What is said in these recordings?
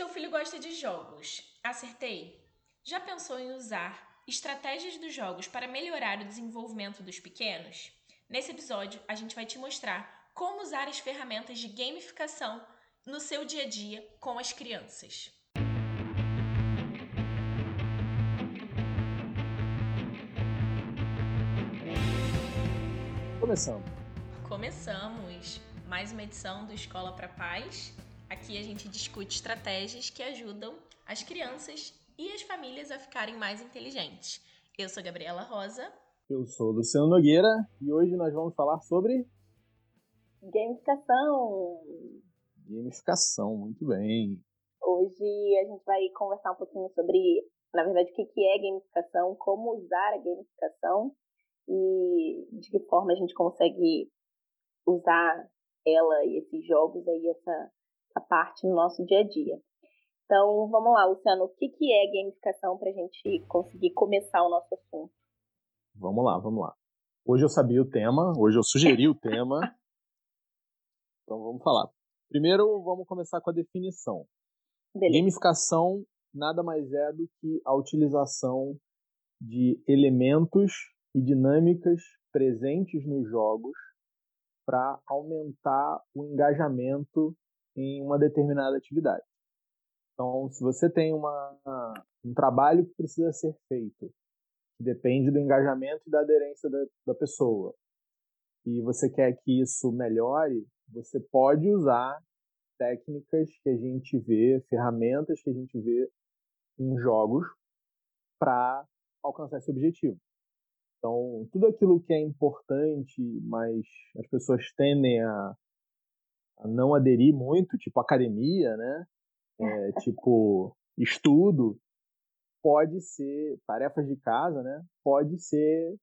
Seu filho gosta de jogos. Acertei? Já pensou em usar estratégias dos jogos para melhorar o desenvolvimento dos pequenos? Nesse episódio, a gente vai te mostrar como usar as ferramentas de gamificação no seu dia a dia com as crianças. Começamos. Começamos mais uma edição do Escola para Paz. Aqui a gente discute estratégias que ajudam as crianças e as famílias a ficarem mais inteligentes. Eu sou Gabriela Rosa. Eu sou Luciano Nogueira e hoje nós vamos falar sobre gamificação. Gamificação, muito bem. Hoje a gente vai conversar um pouquinho sobre, na verdade, o que é gamificação, como usar a gamificação e de que forma a gente consegue usar ela e esses jogos aí, essa a parte no nosso dia a dia. Então, vamos lá, Luciano, o que, que é gamificação para a gente conseguir começar o nosso assunto? Vamos lá, vamos lá. Hoje eu sabia o tema, hoje eu sugeri o tema. Então vamos falar. Primeiro, vamos começar com a definição. Beleza. Gamificação nada mais é do que a utilização de elementos e dinâmicas presentes nos jogos para aumentar o engajamento em uma determinada atividade. Então, se você tem uma, um trabalho que precisa ser feito, que depende do engajamento e da aderência da, da pessoa, e você quer que isso melhore, você pode usar técnicas que a gente vê, ferramentas que a gente vê em jogos para alcançar esse objetivo. Então, tudo aquilo que é importante, mas as pessoas tendem a a não aderir muito, tipo academia, né? É, tipo estudo, pode ser tarefas de casa, né? Pode ser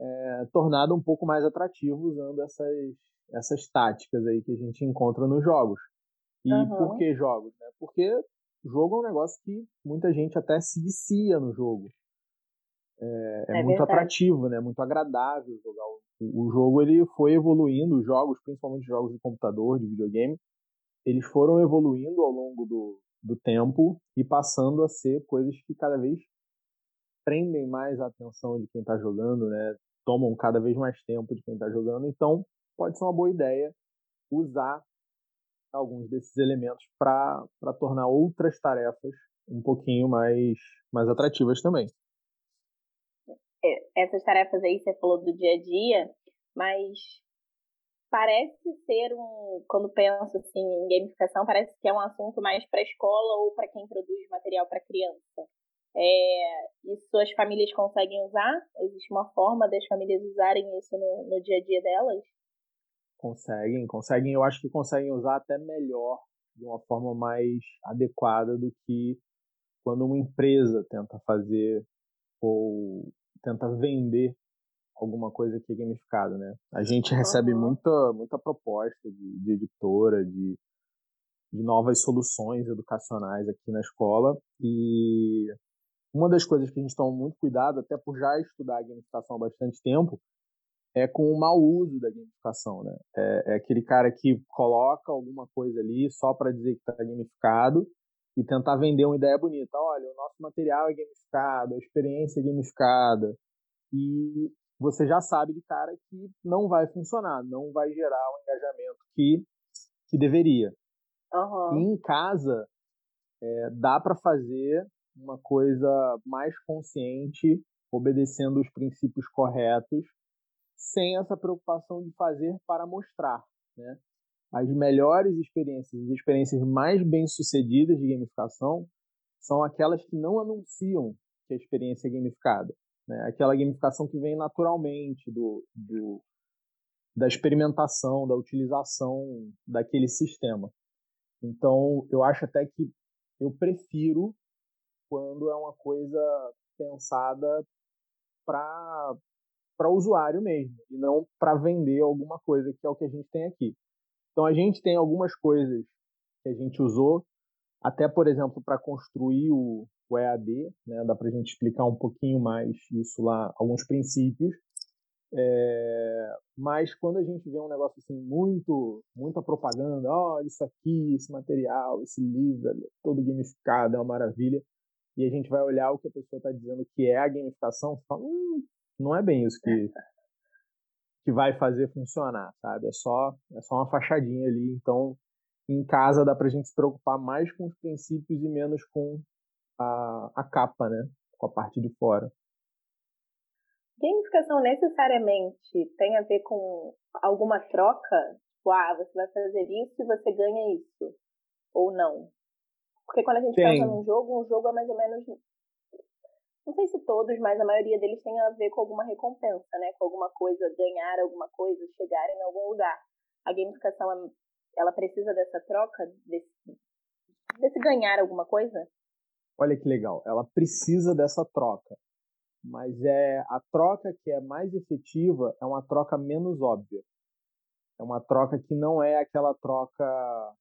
é, tornado um pouco mais atrativo usando essas essas táticas aí que a gente encontra nos jogos. E uhum. por que jogos? Né? Porque jogo é um negócio que muita gente até se vicia no jogo. É, é, é muito verdade. atrativo, né? Muito agradável jogar o o jogo ele foi evoluindo, os jogos, principalmente jogos de computador, de videogame, eles foram evoluindo ao longo do, do tempo e passando a ser coisas que cada vez prendem mais a atenção de quem está jogando, né? Tomam cada vez mais tempo de quem está jogando. Então, pode ser uma boa ideia usar alguns desses elementos para tornar outras tarefas um pouquinho mais, mais atrativas também. É, essas tarefas aí você falou do dia a dia, mas parece ser um, quando penso assim em gamificação, parece que é um assunto mais para escola ou para quem produz material para criança. É, isso as famílias conseguem usar? Existe uma forma das famílias usarem isso no, no dia a dia delas? Conseguem, conseguem. Eu acho que conseguem usar até melhor, de uma forma mais adequada do que quando uma empresa tenta fazer ou tenta vender alguma coisa que é gamificada, né? A gente recebe muita, muita proposta de, de editora, de, de novas soluções educacionais aqui na escola e uma das coisas que a gente toma muito cuidado, até por já estudar a gamificação há bastante tempo, é com o mau uso da gamificação, né? É, é aquele cara que coloca alguma coisa ali só para dizer que está gamificado e tentar vender uma ideia bonita. Olha, o nosso material é gamificado, a experiência é gamificada. E você já sabe de cara que não vai funcionar, não vai gerar o engajamento que, que deveria. Uhum. E em casa, é, dá para fazer uma coisa mais consciente, obedecendo os princípios corretos, sem essa preocupação de fazer para mostrar. Né? As melhores experiências, as experiências mais bem-sucedidas de gamificação são aquelas que não anunciam que a experiência é gamificada. Né? Aquela gamificação que vem naturalmente do, do, da experimentação, da utilização daquele sistema. Então, eu acho até que eu prefiro quando é uma coisa pensada para para o usuário mesmo e não para vender alguma coisa que é o que a gente tem aqui. Então a gente tem algumas coisas que a gente usou, até por exemplo para construir o, o EAD, né? dá para a gente explicar um pouquinho mais isso lá, alguns princípios. É, mas quando a gente vê um negócio assim, muito, muita propaganda, olha isso aqui, esse material, esse livro, é todo gamificado, é uma maravilha, e a gente vai olhar o que a pessoa está dizendo que é a gamificação, fala, hum, não é bem isso que, que vai fazer funcionar, sabe? É só, é só uma fachadinha ali. Então, em casa dá pra gente se preocupar mais com os princípios e menos com a, a capa, né? Com a parte de fora. Gamificação necessariamente tem a ver com alguma troca? Tipo, ah, você vai fazer isso e você ganha isso. Ou não? Porque quando a gente tem. pensa num jogo, um jogo é mais ou menos. Não sei se todos, mas a maioria deles tem a ver com alguma recompensa, né? Com alguma coisa, ganhar alguma coisa, chegar em algum lugar. A gamificação, ela precisa dessa troca, desse, desse ganhar alguma coisa? Olha que legal, ela precisa dessa troca mas é a troca que é mais efetiva é uma troca menos óbvia. É uma troca que não é aquela troca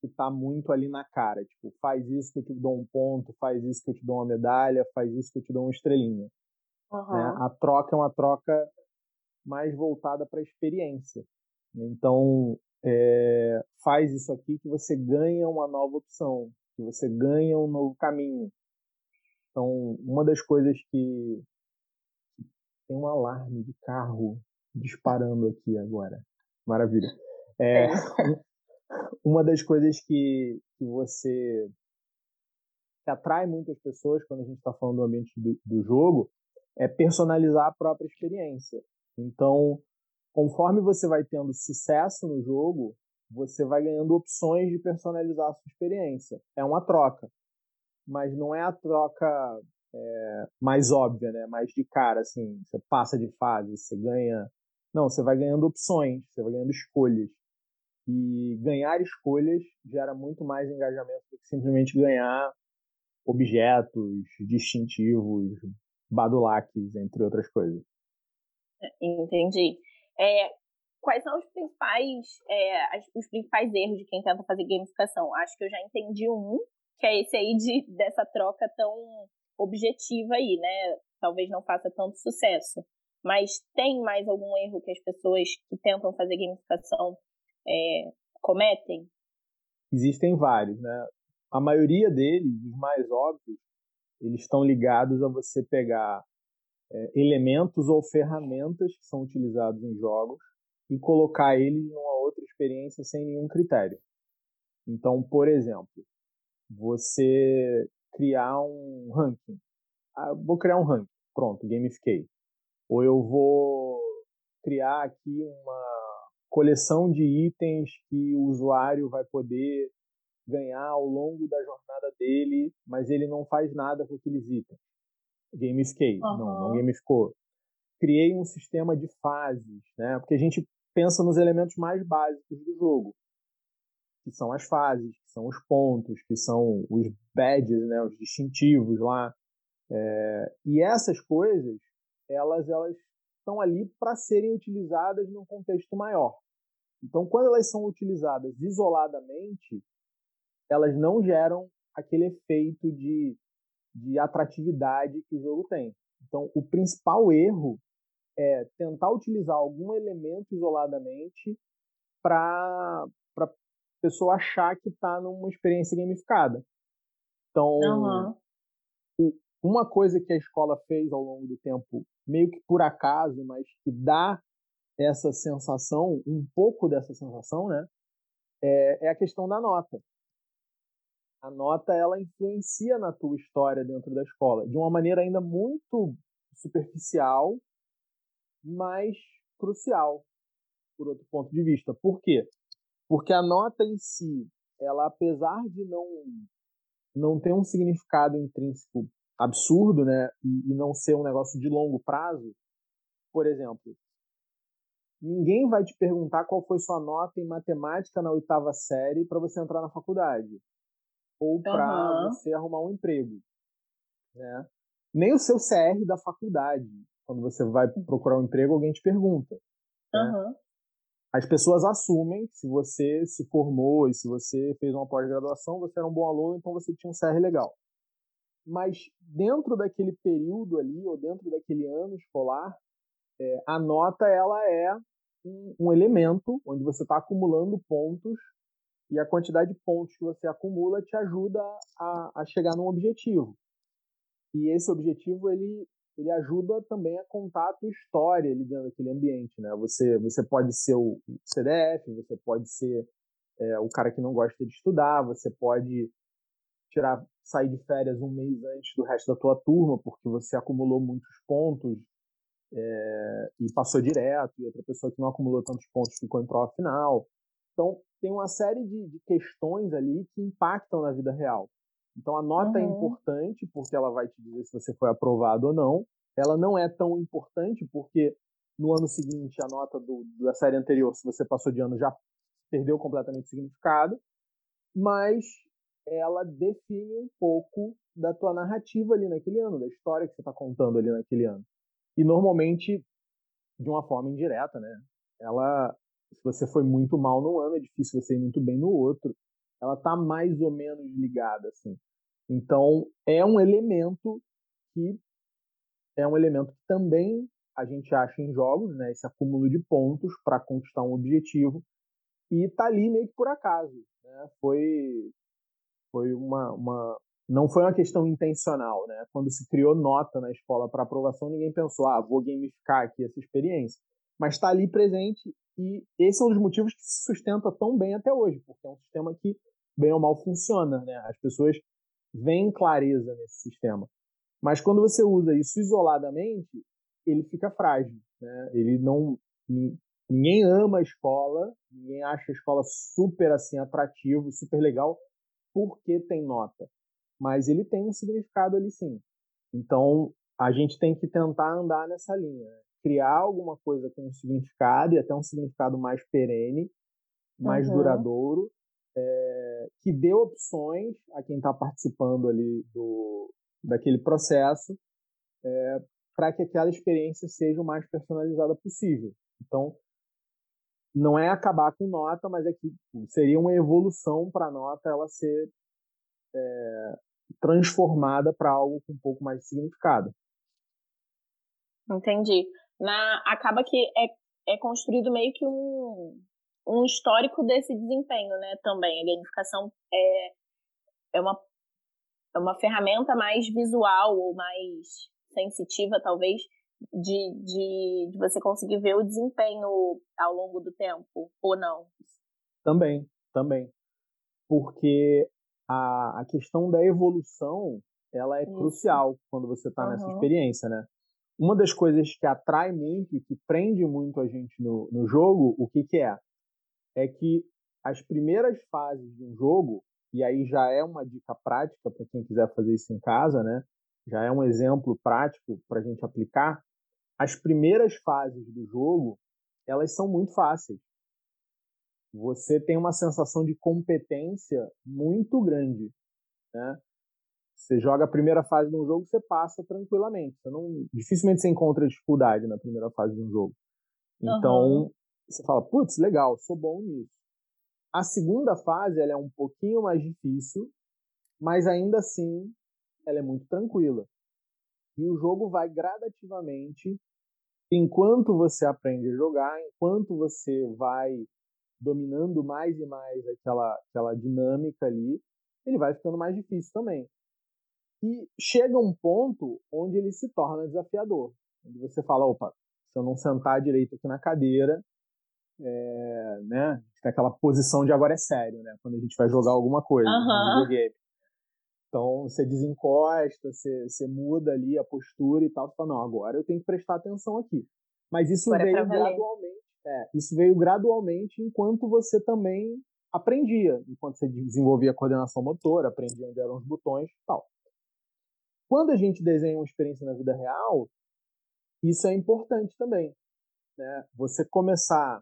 que está muito ali na cara, tipo, faz isso que eu te dou um ponto, faz isso que eu te dou uma medalha, faz isso que eu te dou uma estrelinha. Uhum. Né? A troca é uma troca mais voltada para a experiência. Então, é, faz isso aqui que você ganha uma nova opção, que você ganha um novo caminho. Então, uma das coisas que tem um alarme de carro disparando aqui agora. Maravilha. É, é. Uma das coisas que, que você que atrai muitas pessoas quando a gente está falando do ambiente do, do jogo é personalizar a própria experiência. Então, conforme você vai tendo sucesso no jogo, você vai ganhando opções de personalizar a sua experiência. É uma troca mas não é a troca é, mais óbvia, né? Mais de cara, assim, você passa de fase, você ganha. Não, você vai ganhando opções, você vai ganhando escolhas. E ganhar escolhas gera muito mais engajamento do que simplesmente ganhar objetos distintivos, badulaques, entre outras coisas. Entendi. É, quais são os principais, é, os principais erros de quem tenta fazer gamificação? Acho que eu já entendi um, que é esse aí de, dessa troca tão objetiva aí, né? Talvez não faça tanto sucesso. Mas tem mais algum erro que as pessoas que tentam fazer gamificação é, cometem? Existem vários, né? A maioria deles, os mais óbvios, eles estão ligados a você pegar é, elementos ou ferramentas que são utilizados em jogos e colocar eles numa outra experiência sem nenhum critério. Então, por exemplo, você criar um ranking. Ah, vou criar um ranking, pronto, gamifiquei. Ou eu vou criar aqui uma coleção de itens que o usuário vai poder ganhar ao longo da jornada dele, mas ele não faz nada com aqueles itens. Gamifiquei. Uhum. Não, não gamificou. Criei um sistema de fases, né? Porque a gente pensa nos elementos mais básicos do jogo que são as fases, que são os pontos, que são os badges, né, os distintivos lá. É, e essas coisas, elas, elas estão ali para serem utilizadas num contexto maior. Então, quando elas são utilizadas isoladamente, elas não geram aquele efeito de, de atratividade que o jogo tem. Então, o principal erro é tentar utilizar algum elemento isoladamente para pessoa achar que está numa experiência gamificada. Então, uhum. Uma coisa que a escola fez ao longo do tempo, meio que por acaso, mas que dá essa sensação, um pouco dessa sensação, né? É, é a questão da nota. A nota ela influencia na tua história dentro da escola de uma maneira ainda muito superficial, mas crucial, por outro ponto de vista. Por quê? Porque a nota em si, ela apesar de não não ter um significado intrínseco absurdo, né, e, e não ser um negócio de longo prazo, por exemplo, ninguém vai te perguntar qual foi sua nota em matemática na oitava série para você entrar na faculdade ou para uhum. você arrumar um emprego, né? Nem o seu CR da faculdade, quando você vai procurar um emprego, alguém te pergunta. Uhum. Né? as pessoas assumem que se você se formou e se você fez uma pós-graduação, você era um bom aluno, então você tinha um CR legal. Mas dentro daquele período ali, ou dentro daquele ano escolar, é, a nota ela é um, um elemento onde você está acumulando pontos e a quantidade de pontos que você acumula te ajuda a, a chegar num objetivo. E esse objetivo ele ele ajuda também a contar a tua história ali dentro daquele ambiente, né? Você, você pode ser o CDF, você pode ser é, o cara que não gosta de estudar, você pode tirar, sair de férias um mês antes do resto da tua turma, porque você acumulou muitos pontos é, e passou direto, e outra pessoa que não acumulou tantos pontos ficou em prova final. Então, tem uma série de, de questões ali que impactam na vida real. Então a nota é uhum. é importante porque ela vai te dizer se você foi aprovado ou não. Ela não é tão importante porque no ano seguinte a nota do, da série anterior, se você passou de ano, já perdeu completamente o significado. Mas ela define um pouco da tua narrativa ali naquele ano, da história que você está contando ali naquele ano. E normalmente de uma forma indireta, né? Ela, se você foi muito mal num ano, é difícil você ir muito bem no outro ela está mais ou menos ligada, assim. Então, é um elemento que é um elemento que também a gente acha em jogos, né, esse acúmulo de pontos para conquistar um objetivo, e está ali meio que por acaso. Né? Foi, foi uma, uma, não foi uma questão intencional. Né? Quando se criou nota na escola para aprovação, ninguém pensou, ah, vou gamificar aqui essa experiência. Mas está ali presente e esse é um dos motivos que se sustenta tão bem até hoje, porque é um sistema que bem ou mal funciona, né? As pessoas veem clareza nesse sistema. Mas quando você usa isso isoladamente, ele fica frágil, né? Ele não ninguém ama a escola, ninguém acha a escola super assim atrativo, super legal porque tem nota. Mas ele tem um significado ali sim. Então, a gente tem que tentar andar nessa linha, né? criar alguma coisa com um significado e até um significado mais perene, mais uhum. duradouro, é, que dê opções a quem está participando ali do, daquele processo é, para que aquela experiência seja o mais personalizada possível. Então, não é acabar com nota, mas é que seria uma evolução para a nota ela ser é, transformada para algo com um pouco mais de significado. Entendi. Na, acaba que é, é construído meio que um, um histórico desse desempenho, né? Também a gamificação é, é uma é uma ferramenta mais visual ou mais sensitiva, talvez, de, de, de, você conseguir ver o desempenho ao longo do tempo, ou não? Também, também. Porque a, a questão da evolução, ela é Isso. crucial quando você está uhum. nessa experiência, né? Uma das coisas que atrai muito e que prende muito a gente no, no jogo, o que, que é? é que as primeiras fases de um jogo, e aí já é uma dica prática para quem quiser fazer isso em casa, né? Já é um exemplo prático para a gente aplicar. As primeiras fases do jogo, elas são muito fáceis. Você tem uma sensação de competência muito grande, né? Você joga a primeira fase de um jogo, você passa tranquilamente. Você não, dificilmente você encontra dificuldade na primeira fase de um jogo. Então, uhum. Você fala, putz, legal, sou bom nisso. A segunda fase ela é um pouquinho mais difícil, mas ainda assim ela é muito tranquila. E o jogo vai gradativamente, enquanto você aprende a jogar, enquanto você vai dominando mais e mais aquela, aquela dinâmica ali, ele vai ficando mais difícil também. E chega um ponto onde ele se torna desafiador. Onde você fala, opa, se eu não sentar direito aqui na cadeira, é, né? Tem aquela posição de agora é sério, né? Quando a gente vai jogar alguma coisa uhum. no videogame. Então você desencosta, você, você muda ali a postura e tal, você fala, não, agora eu tenho que prestar atenção aqui. Mas isso agora é veio é gradualmente. É, isso veio gradualmente enquanto você também aprendia, enquanto você desenvolvia a coordenação motora, aprendia onde eram os botões e tal. Quando a gente desenha uma experiência na vida real, isso é importante também. Né? Você começar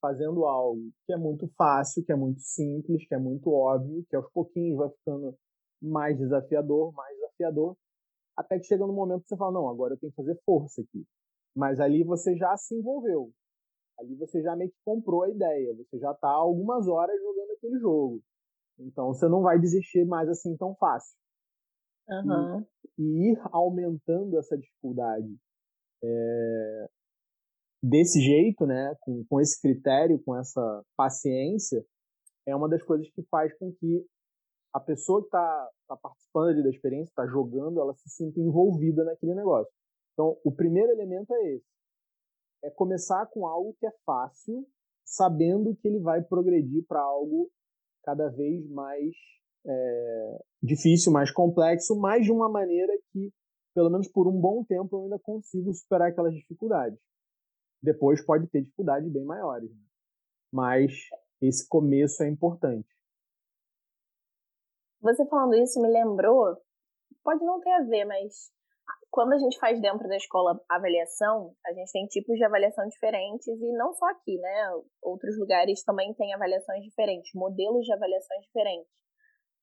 fazendo algo que é muito fácil, que é muito simples, que é muito óbvio, que aos pouquinhos vai ficando mais desafiador, mais desafiador, até que chega no momento que você fala, não, agora eu tenho que fazer força aqui. Mas ali você já se envolveu. Ali você já meio que comprou a ideia, você já está algumas horas jogando aquele jogo. Então você não vai desistir mais assim tão fácil. Uhum. E, e, ir aumentando essa dificuldade é, desse jeito, né, com, com esse critério, com essa paciência, é uma das coisas que faz com que a pessoa que está tá participando ali da experiência, está jogando, ela se sinta envolvida naquele negócio. Então, o primeiro elemento é esse. É começar com algo que é fácil, sabendo que ele vai progredir para algo cada vez mais é, difícil, mais complexo, mas de uma maneira que, pelo menos por um bom tempo, eu ainda consigo superar aquelas dificuldades. Depois pode ter dificuldades bem maiores. Né? Mas esse começo é importante. Você falando isso me lembrou, pode não ter a ver, mas quando a gente faz dentro da escola avaliação, a gente tem tipos de avaliação diferentes e não só aqui, né? Outros lugares também têm avaliações diferentes, modelos de avaliações diferentes.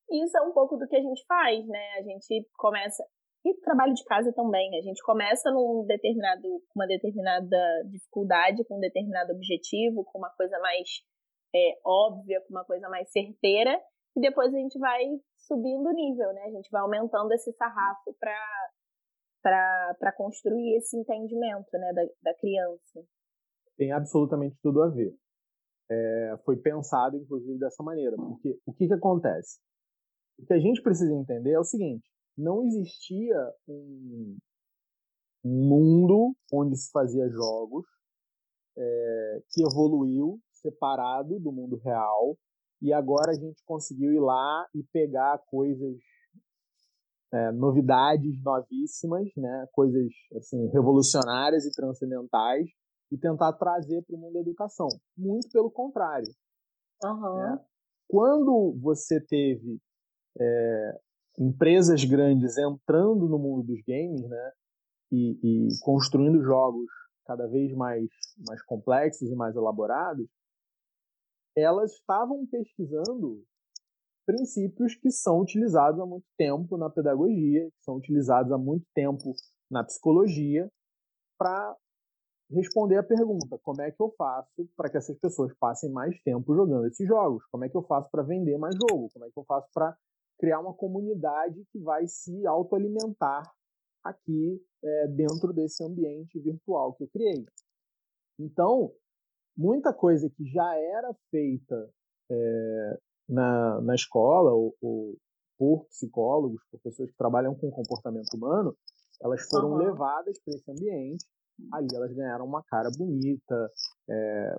Isso é um pouco do que a gente faz, né? A gente começa e trabalho de casa também. A gente começa num determinado, com uma determinada dificuldade, com um determinado objetivo, com uma coisa mais é, óbvia, com uma coisa mais certeira, e depois a gente vai subindo o nível, né? A gente vai aumentando esse sarrafo para construir esse entendimento né, da, da criança. Tem absolutamente tudo a ver. É, foi pensado, inclusive, dessa maneira. Porque o que, que acontece? O que a gente precisa entender é o seguinte: não existia um mundo onde se fazia jogos é, que evoluiu separado do mundo real e agora a gente conseguiu ir lá e pegar coisas é, novidades novíssimas, né, coisas assim revolucionárias e transcendentais e tentar trazer para o mundo da educação. Muito pelo contrário. Uhum. Né? Quando você teve é, empresas grandes entrando no mundo dos games, né, e, e construindo jogos cada vez mais, mais complexos e mais elaborados, elas estavam pesquisando princípios que são utilizados há muito tempo na pedagogia, que são utilizados há muito tempo na psicologia, para responder a pergunta: como é que eu faço para que essas pessoas passem mais tempo jogando esses jogos? Como é que eu faço para vender mais jogo? Como é que eu faço para criar uma comunidade que vai se autoalimentar aqui é, dentro desse ambiente virtual que eu criei? Então, muita coisa que já era feita é, na, na escola ou, ou, por psicólogos, por pessoas que trabalham com comportamento humano, elas foram uhum. levadas para esse ambiente. Ali elas ganharam uma cara bonita, é,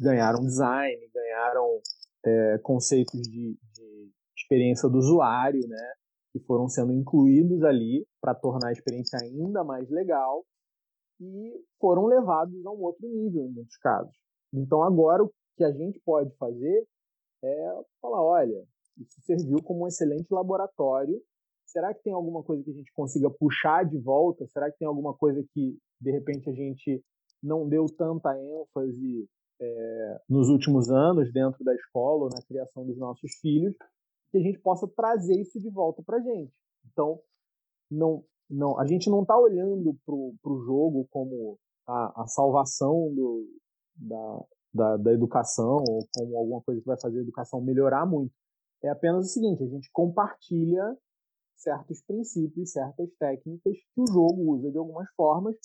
ganharam design, ganharam é, conceitos de, de, experiência do usuário, né? Que foram sendo incluídos ali para tornar a experiência ainda mais legal e foram levados a um outro nível em muitos casos. Então agora o que a gente pode fazer é falar, olha, isso serviu como um excelente laboratório. Será que tem alguma coisa que a gente consiga puxar de volta? Será que tem alguma coisa que de repente a gente não deu tanta ênfase é, nos últimos anos dentro da escola ou na criação dos nossos filhos, que a gente possa trazer isso de volta para a gente. Então, não, não, a gente não está olhando para o jogo como a, a salvação do, da, da, da educação ou como alguma coisa que vai fazer a educação melhorar muito. É apenas o seguinte: a gente compartilha certos princípios, certas técnicas que o jogo usa de algumas formas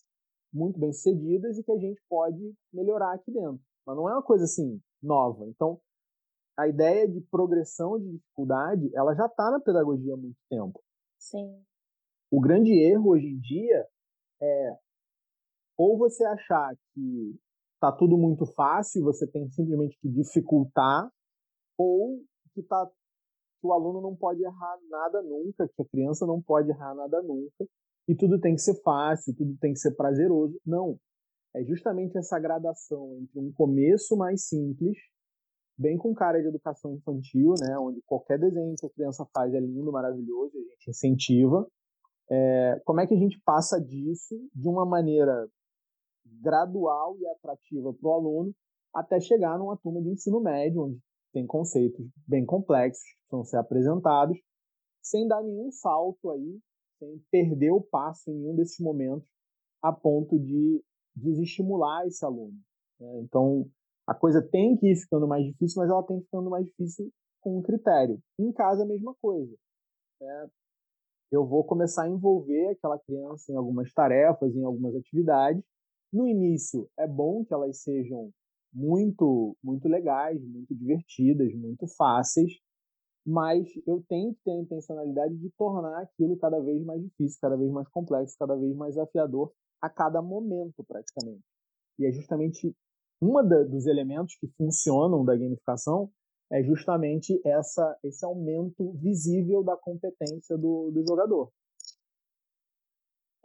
muito bem sucedidas e que a gente pode melhorar aqui dentro. Mas não é uma coisa assim nova. Então, a ideia de progressão de dificuldade, ela já está na pedagogia há muito tempo. Sim. O grande erro hoje em dia é ou você achar que tá tudo muito fácil, você tem simplesmente que dificultar, ou que tá que o aluno não pode errar nada nunca, que a criança não pode errar nada nunca, e tudo tem que ser fácil, tudo tem que ser prazeroso. Não. É justamente essa gradação entre um começo mais simples, bem com cara de educação infantil, né, onde qualquer desenho que a criança faz é lindo, maravilhoso, a gente incentiva. É, como é que a gente passa disso de uma maneira gradual e atrativa para o aluno até chegar numa turma de ensino médio, onde tem conceitos bem complexos que vão ser apresentados, sem dar nenhum salto aí, sem perder o passo em nenhum desses momentos, a ponto de desestimular esse aluno. Né? Então, a coisa tem que ir ficando mais difícil, mas ela tem ficando mais difícil com um critério. Em casa, a mesma coisa. É, eu vou começar a envolver aquela criança em algumas tarefas, em algumas atividades, No início, é bom que elas sejam muito, muito legais, muito divertidas, muito fáceis, mas eu tenho que ter a intencionalidade de tornar aquilo cada vez mais difícil, cada vez mais complexo, cada vez mais desafiador a cada momento, praticamente. E é justamente um dos elementos que funcionam da gamificação é justamente essa, esse aumento visível da competência do, do jogador.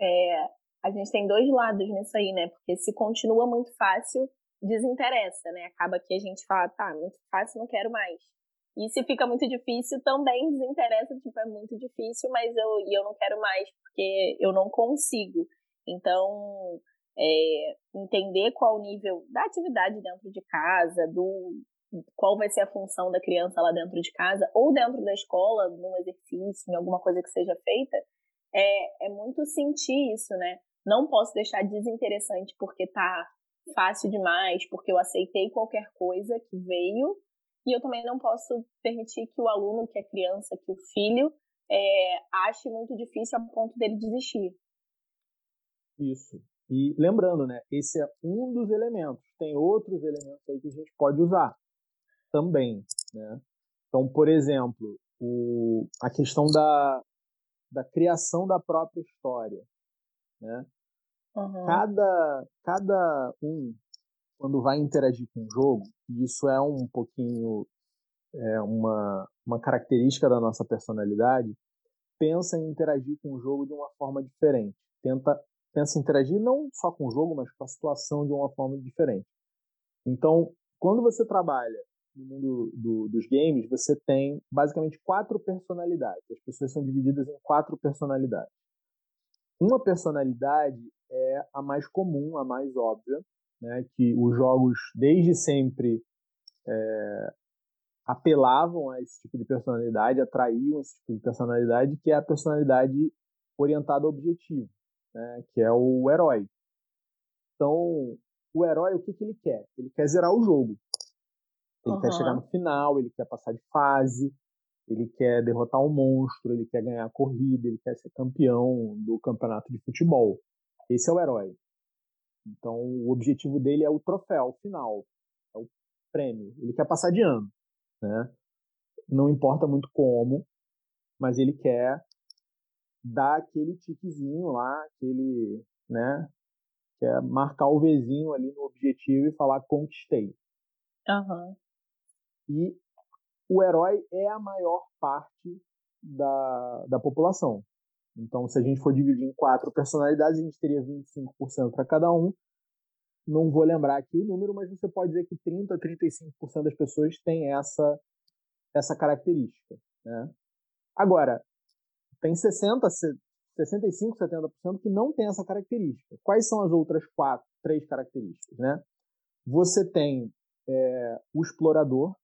É, a gente tem dois lados nisso aí, né? Porque se continua muito fácil, desinteressa, né? Acaba que a gente fala, tá, muito fácil, não quero mais. E se fica muito difícil, também desinteressa, tipo, é muito difícil, mas eu, e eu não quero mais, porque eu não consigo. Então, é, entender qual o nível da atividade dentro de casa, do qual vai ser a função da criança lá dentro de casa, ou dentro da escola, num exercício, em alguma coisa que seja feita, é, é muito sentir isso, né? Não posso deixar desinteressante porque tá fácil demais, porque eu aceitei qualquer coisa que veio, e eu também não posso permitir que o aluno, que a criança, que o filho, é, ache muito difícil a ponto dele desistir. Isso. E lembrando, né, esse é um dos elementos. Tem outros elementos aí que a gente pode usar também, né? Então, por exemplo, o, a questão da, da criação da própria história, né? Uhum. Cada, cada um, quando vai interagir com o jogo, e isso é um pouquinho é uma, uma característica da nossa personalidade, pensa em interagir com o jogo de uma forma diferente. Tenta, pensa em interagir não só com o jogo, mas com a situação de uma forma diferente. Então, quando você trabalha no mundo do, dos games, você tem basicamente quatro personalidades. As pessoas são divididas em quatro personalidades. Uma personalidade é a mais comum, a mais óbvia, né, que os jogos desde sempre é, apelavam a esse tipo de personalidade, atraíam esse tipo de personalidade, que é a personalidade orientada ao objetivo, né, que é o herói. Então, o herói, o que, que ele quer? Ele quer zerar o jogo. Ele uhum. quer chegar no final, ele quer passar de fase, ele quer derrotar um monstro, ele quer ganhar a corrida, ele quer ser campeão do campeonato de futebol. Esse é o herói. Então, o objetivo dele é o troféu final, é o prêmio. Ele quer passar de ano, né? Não importa muito como, mas ele quer dar aquele tiquezinho lá, aquele, né? Quer marcar o Vzinho ali no objetivo e falar conquistei. Uhum. E o herói é a maior parte da, da população. Então, se a gente for dividir em quatro personalidades, a gente teria 25% para cada um. Não vou lembrar aqui o número, mas você pode dizer que 30% a 35% das pessoas têm essa, essa característica. Né? Agora, tem 60%, 65%, 70% que não tem essa característica. Quais são as outras quatro, três características? Né? Você tem é, o explorador,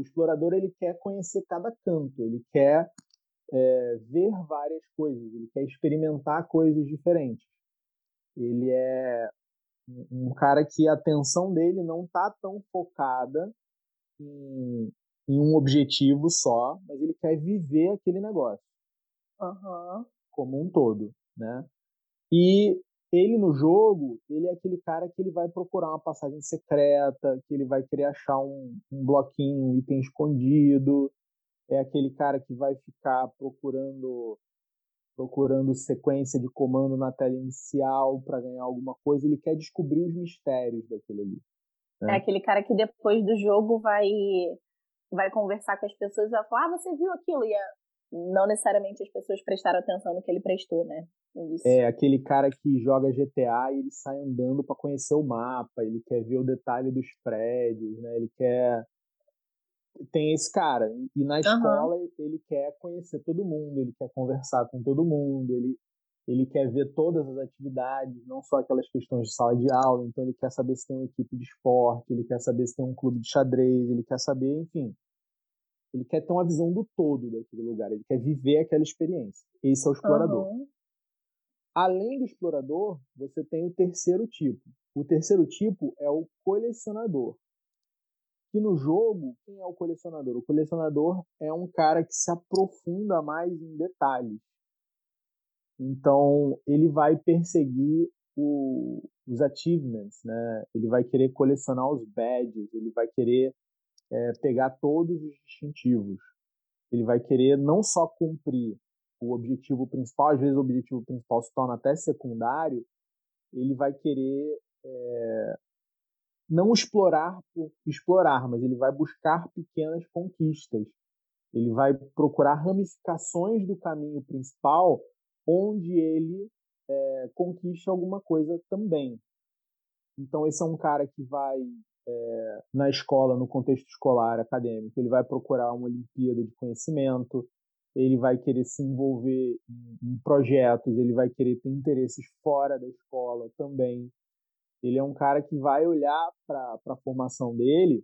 o explorador ele quer conhecer cada canto, ele quer é, ver várias coisas, ele quer experimentar coisas diferentes. Ele é um cara que a atenção dele não está tão focada em, em, um objetivo só, mas ele quer viver aquele negócio uhum. como um todo, né? E ele no jogo, ele é aquele cara que ele vai procurar uma passagem secreta, que ele vai querer achar um, um bloquinho, um item escondido, é aquele cara que vai ficar procurando procurando sequência de comando na tela inicial para ganhar alguma coisa, ele quer descobrir os mistérios daquele ali. Né? É aquele cara que depois do jogo vai vai conversar com as pessoas e vai falar, ah, você viu aquilo? E é não necessariamente as pessoas prestaram atenção no que ele prestou, né? Isso. É aquele cara que joga GTA e ele sai andando para conhecer o mapa, ele quer ver o detalhe dos prédios, né? Ele quer tem esse cara e na escola uhum. ele quer conhecer todo mundo, ele quer conversar com todo mundo, ele ele quer ver todas as atividades, não só aquelas questões de sala de aula, então ele quer saber se tem uma equipe de esporte, ele quer saber se tem um clube de xadrez, ele quer saber, enfim, ele quer ter uma visão do todo daquele lugar, ele quer viver aquela experiência. Esse é o explorador. Uhum. Além do explorador, você tem o terceiro tipo. O terceiro tipo é o colecionador. Que no jogo, quem é o colecionador? O colecionador é um cara que se aprofunda mais em detalhes. Então, ele vai perseguir o, os achievements, né? Ele vai querer colecionar os badges, ele vai querer é, pegar todos os distintivos. Ele vai querer não só cumprir o objetivo principal, às vezes o objetivo principal se torna até secundário, ele vai querer é, não explorar por explorar, mas ele vai buscar pequenas conquistas. Ele vai procurar ramificações do caminho principal onde ele é, conquiste alguma coisa também. Então, esse é um cara que vai, é, na escola, no contexto escolar, acadêmico, ele vai procurar uma Olimpíada de conhecimento, ele vai querer se envolver em, em projetos, ele vai querer ter interesses fora da escola também. Ele é um cara que vai olhar para a formação dele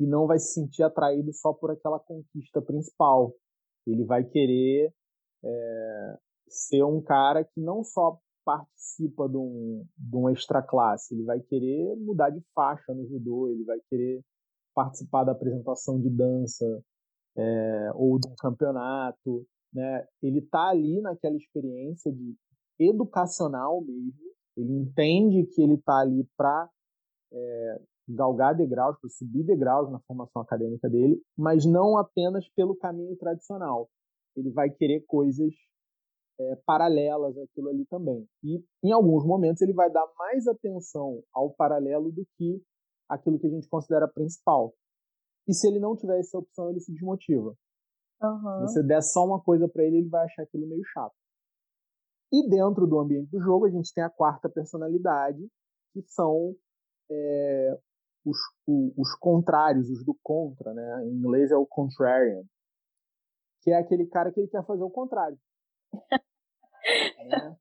e não vai se sentir atraído só por aquela conquista principal. Ele vai querer é, ser um cara que não só participa de um, de um extra classe, ele vai querer mudar de faixa no judô, ele vai querer participar da apresentação de dança é, ou de um campeonato, né? Ele tá ali naquela experiência de educacional mesmo, ele entende que ele está ali para é, galgar degraus, para subir degraus na formação acadêmica dele, mas não apenas pelo caminho tradicional. Ele vai querer coisas é, paralelas àquilo ali também. E em alguns momentos ele vai dar mais atenção ao paralelo do que aquilo que a gente considera principal. E se ele não tiver essa opção, ele se desmotiva. Uhum. Se você der só uma coisa para ele, ele vai achar aquilo meio chato. E dentro do ambiente do jogo, a gente tem a quarta personalidade, que são é, os, o, os contrários, os do contra, né? Em inglês é o contrarian, que é aquele cara que ele quer fazer o contrário. né?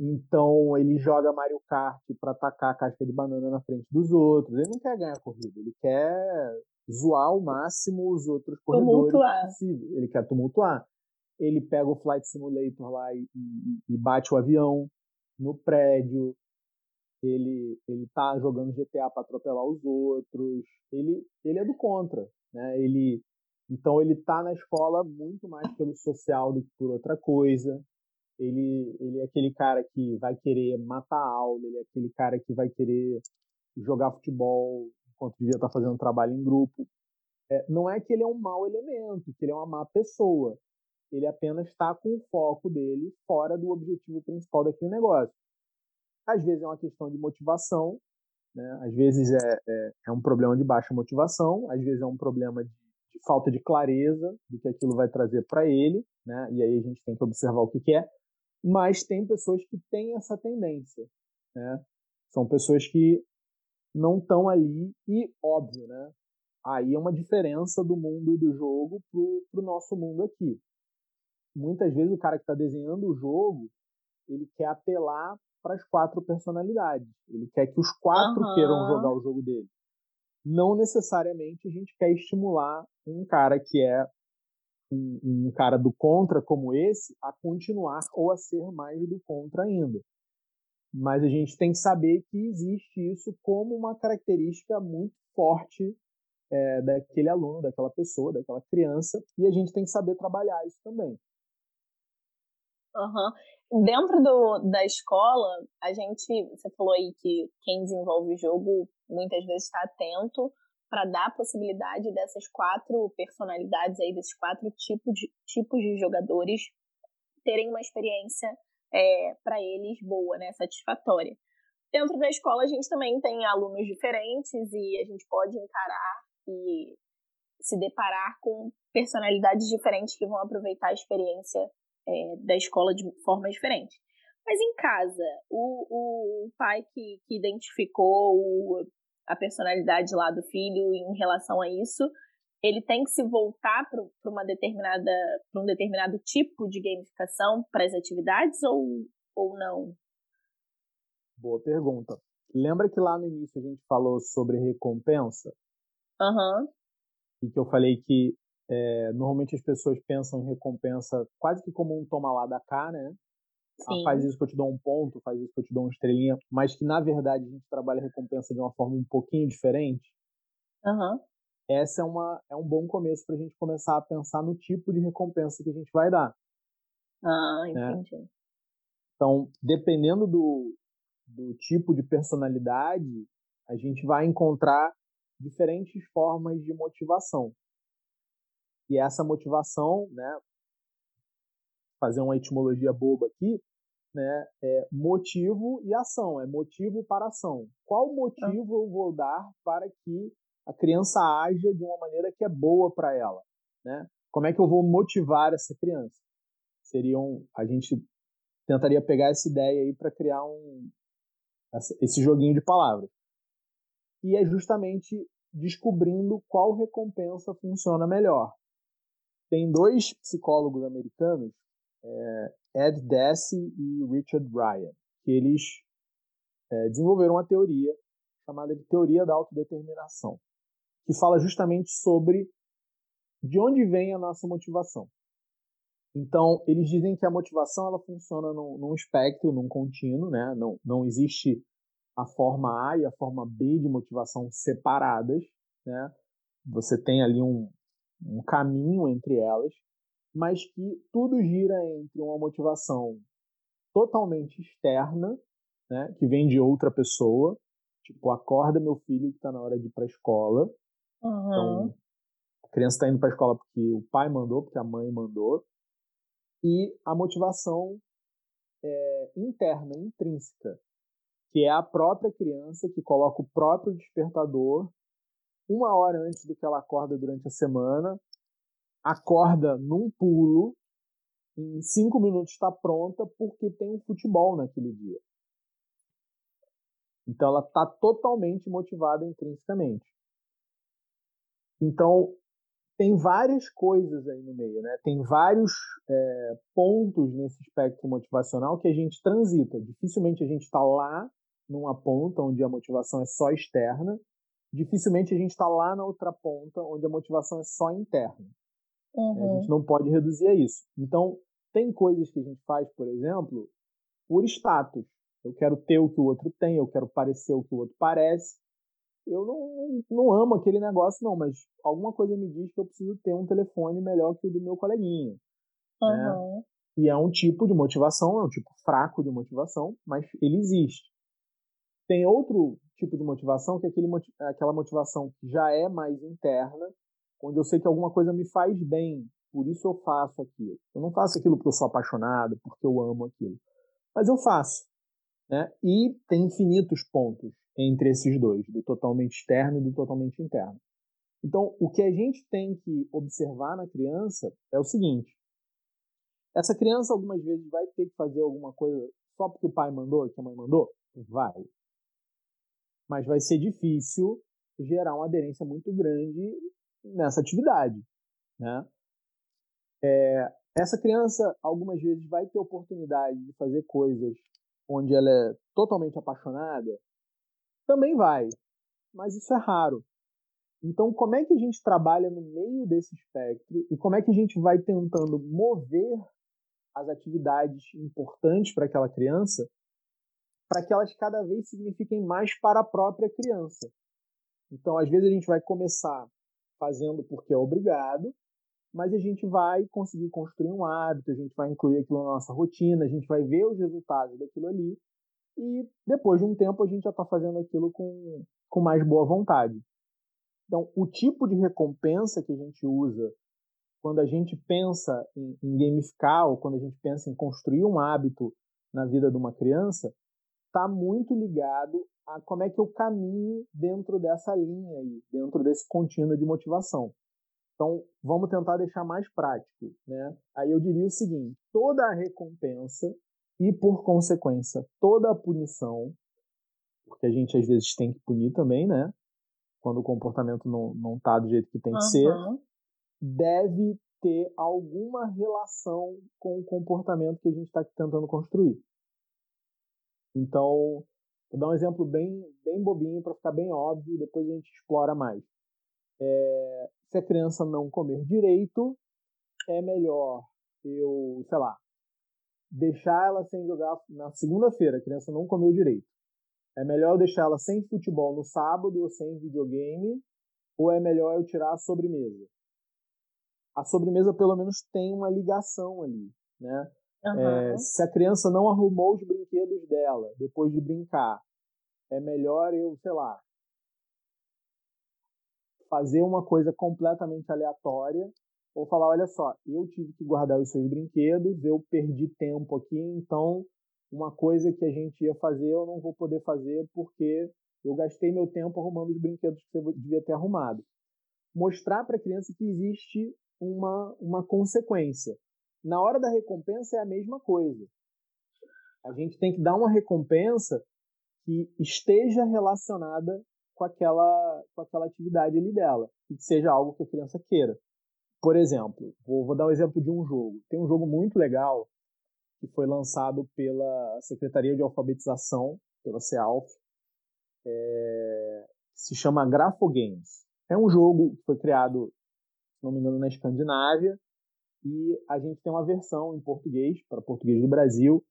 Então ele joga Mario Kart para atacar a casca de banana na frente dos outros. Ele não quer ganhar a corrida, ele quer zoar ao máximo os outros corredores tumultuar. possível. Ele quer tumultuar ele pega o Flight Simulator lá e, e, e bate o avião no prédio, ele ele tá jogando GTA para atropelar os outros, ele ele é do contra, né? Ele então ele tá na escola muito mais pelo social do que por outra coisa. Ele ele é aquele cara que vai querer matar a aula, ele é aquele cara que vai querer jogar futebol enquanto devia estar tá fazendo trabalho em grupo. É, não é que ele é um mau elemento, que ele é uma má pessoa, ele apenas está com o foco dele fora do objetivo principal daquele negócio. Às vezes é uma questão de motivação, né? às vezes é, é, é um problema de baixa motivação, às vezes é um problema de, de falta de clareza do que aquilo vai trazer para ele, né? e aí a gente tem que observar o que, que é. Mas tem pessoas que têm essa tendência. Né? São pessoas que não estão ali e, óbvio, né? aí é uma diferença do mundo do jogo para o nosso mundo aqui muitas vezes o cara que está desenhando o jogo ele quer apelar para as quatro personalidades. Ele quer que os quatro uhum. queiram jogar o jogo dele. Não necessariamente a gente quer estimular um cara que é um, um, cara do contra como esse a continuar ou a ser mais do contra ainda. Mas a gente tem que saber que existe isso como uma característica muito forte é, daquele aluno, daquela pessoa, daquela criança, e a gente tem que saber trabalhar isso também. Uhum. Dentro do, da escola, a gente, você falou aí que quem desenvolve o jogo muitas vezes está atento para dar a possibilidade dessas quatro personalidades aí, desses quatro tipos de, tipos de jogadores terem uma experiência é, para eles boa, né, satisfatória. Dentro da escola, a gente também tem alunos diferentes e a gente pode encarar e se deparar com personalidades diferentes que vão aproveitar a experiência é, da escola de forma diferente. Mas em casa, o, o pai que, que identificou o, a personalidade lá do filho em relação a isso, ele tem que se voltar para uma determinada para um determinado tipo de gamificação para as atividades ou, ou não? Boa pergunta. Lembra que lá no início a gente falou sobre recompensa? Aham. Uhum. E que eu falei que é, normalmente as pessoas pensam em recompensa quase que como um toma lá da cá, né? Ah, faz isso que eu te dou um ponto, faz isso que eu te dou uma estrelinha, mas que na verdade a gente trabalha a recompensa de uma forma um pouquinho diferente. Uhum. Essa é, uma, é um bom começo para a gente começar a pensar no tipo de recompensa que a gente vai dar. Ah, né? entendi. Então, dependendo do, do tipo de personalidade, a gente vai encontrar diferentes formas de motivação. E essa motivação, né, fazer uma etimologia boba aqui, né, é motivo e ação, é motivo para ação. Qual motivo eu vou dar para que a criança haja de uma maneira que é boa para ela, né? Como é que eu vou motivar essa criança? Seriam a gente tentaria pegar essa ideia aí para criar um esse joguinho de palavras. E é justamente descobrindo qual recompensa funciona melhor. Tem dois psicólogos americanos, é, Ed Deci e Richard Ryan, que eles é, desenvolveram uma teoria chamada de teoria da autodeterminação, que fala justamente sobre de onde vem a nossa motivação. Então, eles dizem que a motivação ela funciona num, num espectro, num contínuo, né? Não, não existe a forma A e a forma B de motivação separadas, né? Você tem ali um, um caminho entre elas, mas que tudo gira entre uma motivação totalmente externa, né? Que vem de outra pessoa, tipo, acorda meu filho que está na hora de ir para a escola. Uhum. Então, a criança está indo para a escola porque o pai mandou, porque a mãe mandou e a motivação é, interna, intrínseca, que é a própria criança que coloca o próprio despertador uma hora antes do que ela acorda durante a semana, acorda num pulo, em cinco minutos está pronta porque tem um futebol naquele dia. Então ela está totalmente motivada intrinsecamente. Então tem várias coisas aí no meio, né? Tem vários é, pontos nesse espectro motivacional que a gente transita. Dificilmente a gente está lá numa ponta onde a motivação é só externa. Dificilmente a gente está lá na outra ponta onde a motivação é só interna. Uhum. A gente não pode reduzir a isso. Então, tem coisas que a gente faz, por exemplo, por status. Eu quero ter o que o outro tem, eu quero parecer o que o outro parece eu não, não amo aquele negócio, não, mas alguma coisa me diz que eu preciso ter um telefone melhor que o do meu coleguinha. Uhum. Né? E é um tipo de motivação, é um tipo fraco de motivação, mas ele existe. Tem outro tipo de motivação que é aquele, aquela motivação que já é mais interna, onde eu sei que alguma coisa me faz bem, por isso eu faço aquilo. Eu não faço aquilo porque eu sou apaixonado, porque eu amo aquilo. Mas eu faço. Né? E tem infinitos pontos entre esses dois, do totalmente externo e do totalmente interno. Então, o que a gente tem que observar na criança é o seguinte: essa criança algumas vezes vai ter que fazer alguma coisa só porque o pai mandou, que a mãe mandou? Vai. Mas vai ser difícil gerar uma aderência muito grande nessa atividade. Né? É, essa criança algumas vezes vai ter oportunidade de fazer coisas onde ela é totalmente apaixonada também vai, mas isso é raro. Então, como é que a gente trabalha no meio desse espectro e como é que a gente vai tentando mover as atividades importantes para aquela criança para que elas cada vez signifiquem mais para a própria criança? Então, às vezes a gente vai começar fazendo porque é obrigado, mas a gente vai conseguir construir um hábito, a gente vai incluir aquilo na nossa rotina, a gente vai ver os resultados daquilo ali e depois de um tempo a gente já está fazendo aquilo com, com mais boa vontade. Então, o tipo de recompensa que a gente usa quando a gente pensa em, em gamificar ou quando a gente pensa em construir um hábito na vida de uma criança está muito ligado a como é que eu caminho dentro dessa linha aí, dentro desse contínuo de motivação. Então, vamos tentar deixar mais prático, né? Aí eu diria o seguinte: toda a recompensa e, por consequência, toda a punição, porque a gente às vezes tem que punir também, né? Quando o comportamento não, não tá do jeito que tem que uhum. ser, deve ter alguma relação com o comportamento que a gente está tentando construir. Então, vou dar um exemplo bem, bem bobinho para ficar bem óbvio, depois a gente explora mais. É, se a criança não comer direito, é melhor eu, sei lá, deixar ela sem jogar na segunda-feira, a criança não comeu direito. É melhor eu deixar ela sem futebol no sábado ou sem videogame, ou é melhor eu tirar a sobremesa? A sobremesa pelo menos tem uma ligação ali, né? Uhum. É, se a criança não arrumou os brinquedos dela depois de brincar, é melhor eu, sei lá, fazer uma coisa completamente aleatória ou falar, olha só, eu tive que guardar os seus brinquedos, eu perdi tempo aqui, então uma coisa que a gente ia fazer eu não vou poder fazer porque eu gastei meu tempo arrumando os brinquedos que você devia ter arrumado. Mostrar para a criança que existe uma, uma consequência. Na hora da recompensa é a mesma coisa. A gente tem que dar uma recompensa que esteja relacionada com aquela, com aquela atividade ali dela e que seja algo que a criança queira. Por exemplo, vou, vou dar um exemplo de um jogo. Tem um jogo muito legal que foi lançado pela Secretaria de Alfabetização, pela CEALF, é, se chama Grafo Games. É um jogo que foi criado, se não me engano, na Escandinávia, e a gente tem uma versão em português, para português do Brasil,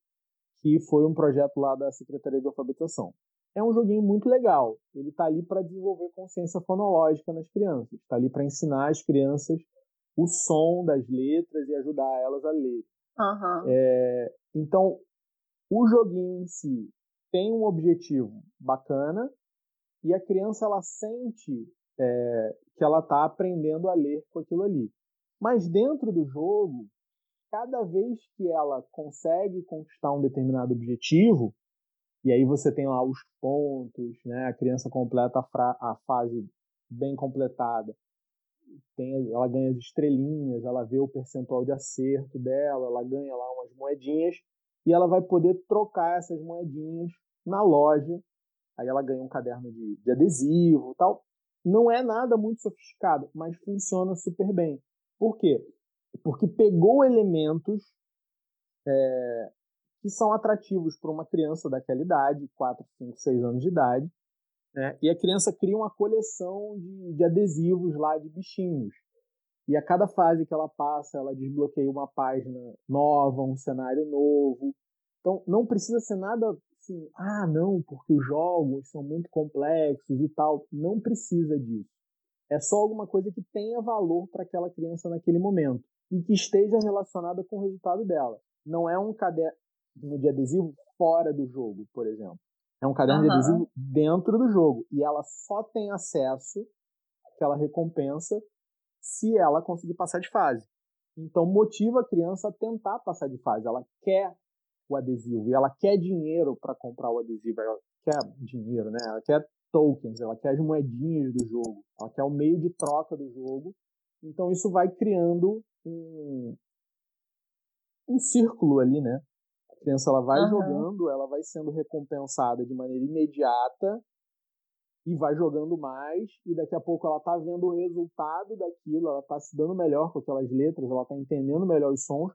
que foi um projeto lá da Secretaria de Alfabetização. É um joguinho muito legal. Ele está ali para desenvolver consciência fonológica nas crianças. Está ali para ensinar as crianças o som das letras e ajudar elas a ler. Uhum. É, então, o joguinho em si tem um objetivo bacana e a criança ela sente é, que ela está aprendendo a ler com aquilo ali. Mas dentro do jogo, cada vez que ela consegue conquistar um determinado objetivo, e aí você tem lá os pontos, né? A criança completa a, a fase bem completada. Tem, ela ganha as estrelinhas, ela vê o percentual de acerto dela, ela ganha lá umas moedinhas e ela vai poder trocar essas moedinhas na loja. Aí ela ganha um caderno de, de adesivo tal. Não é nada muito sofisticado, mas funciona super bem. Por quê? Porque pegou elementos é, que são atrativos para uma criança daquela idade, 4, 5, 6 anos de idade, né? e a criança cria uma coleção de, de adesivos lá de bichinhos. E a cada fase que ela passa, ela desbloqueia uma página nova, um cenário novo. Então, não precisa ser nada assim, ah, não, porque os jogos são muito complexos e tal. Não precisa disso. É só alguma coisa que tenha valor para aquela criança naquele momento e que esteja relacionada com o resultado dela. Não é um caderno de adesivo fora do jogo, por exemplo. É um caderno uhum. de adesivo dentro do jogo. E ela só tem acesso àquela recompensa se ela conseguir passar de fase. Então motiva a criança a tentar passar de fase. Ela quer o adesivo e ela quer dinheiro para comprar o adesivo. Ela quer dinheiro, né? Ela quer tokens, ela quer as moedinhas do jogo, ela quer o meio de troca do jogo. Então isso vai criando um, um círculo ali, né? A criança ela vai uhum. jogando, ela vai sendo recompensada de maneira imediata e vai jogando mais e daqui a pouco ela tá vendo o resultado daquilo, ela tá se dando melhor com aquelas letras, ela tá entendendo melhor os sons.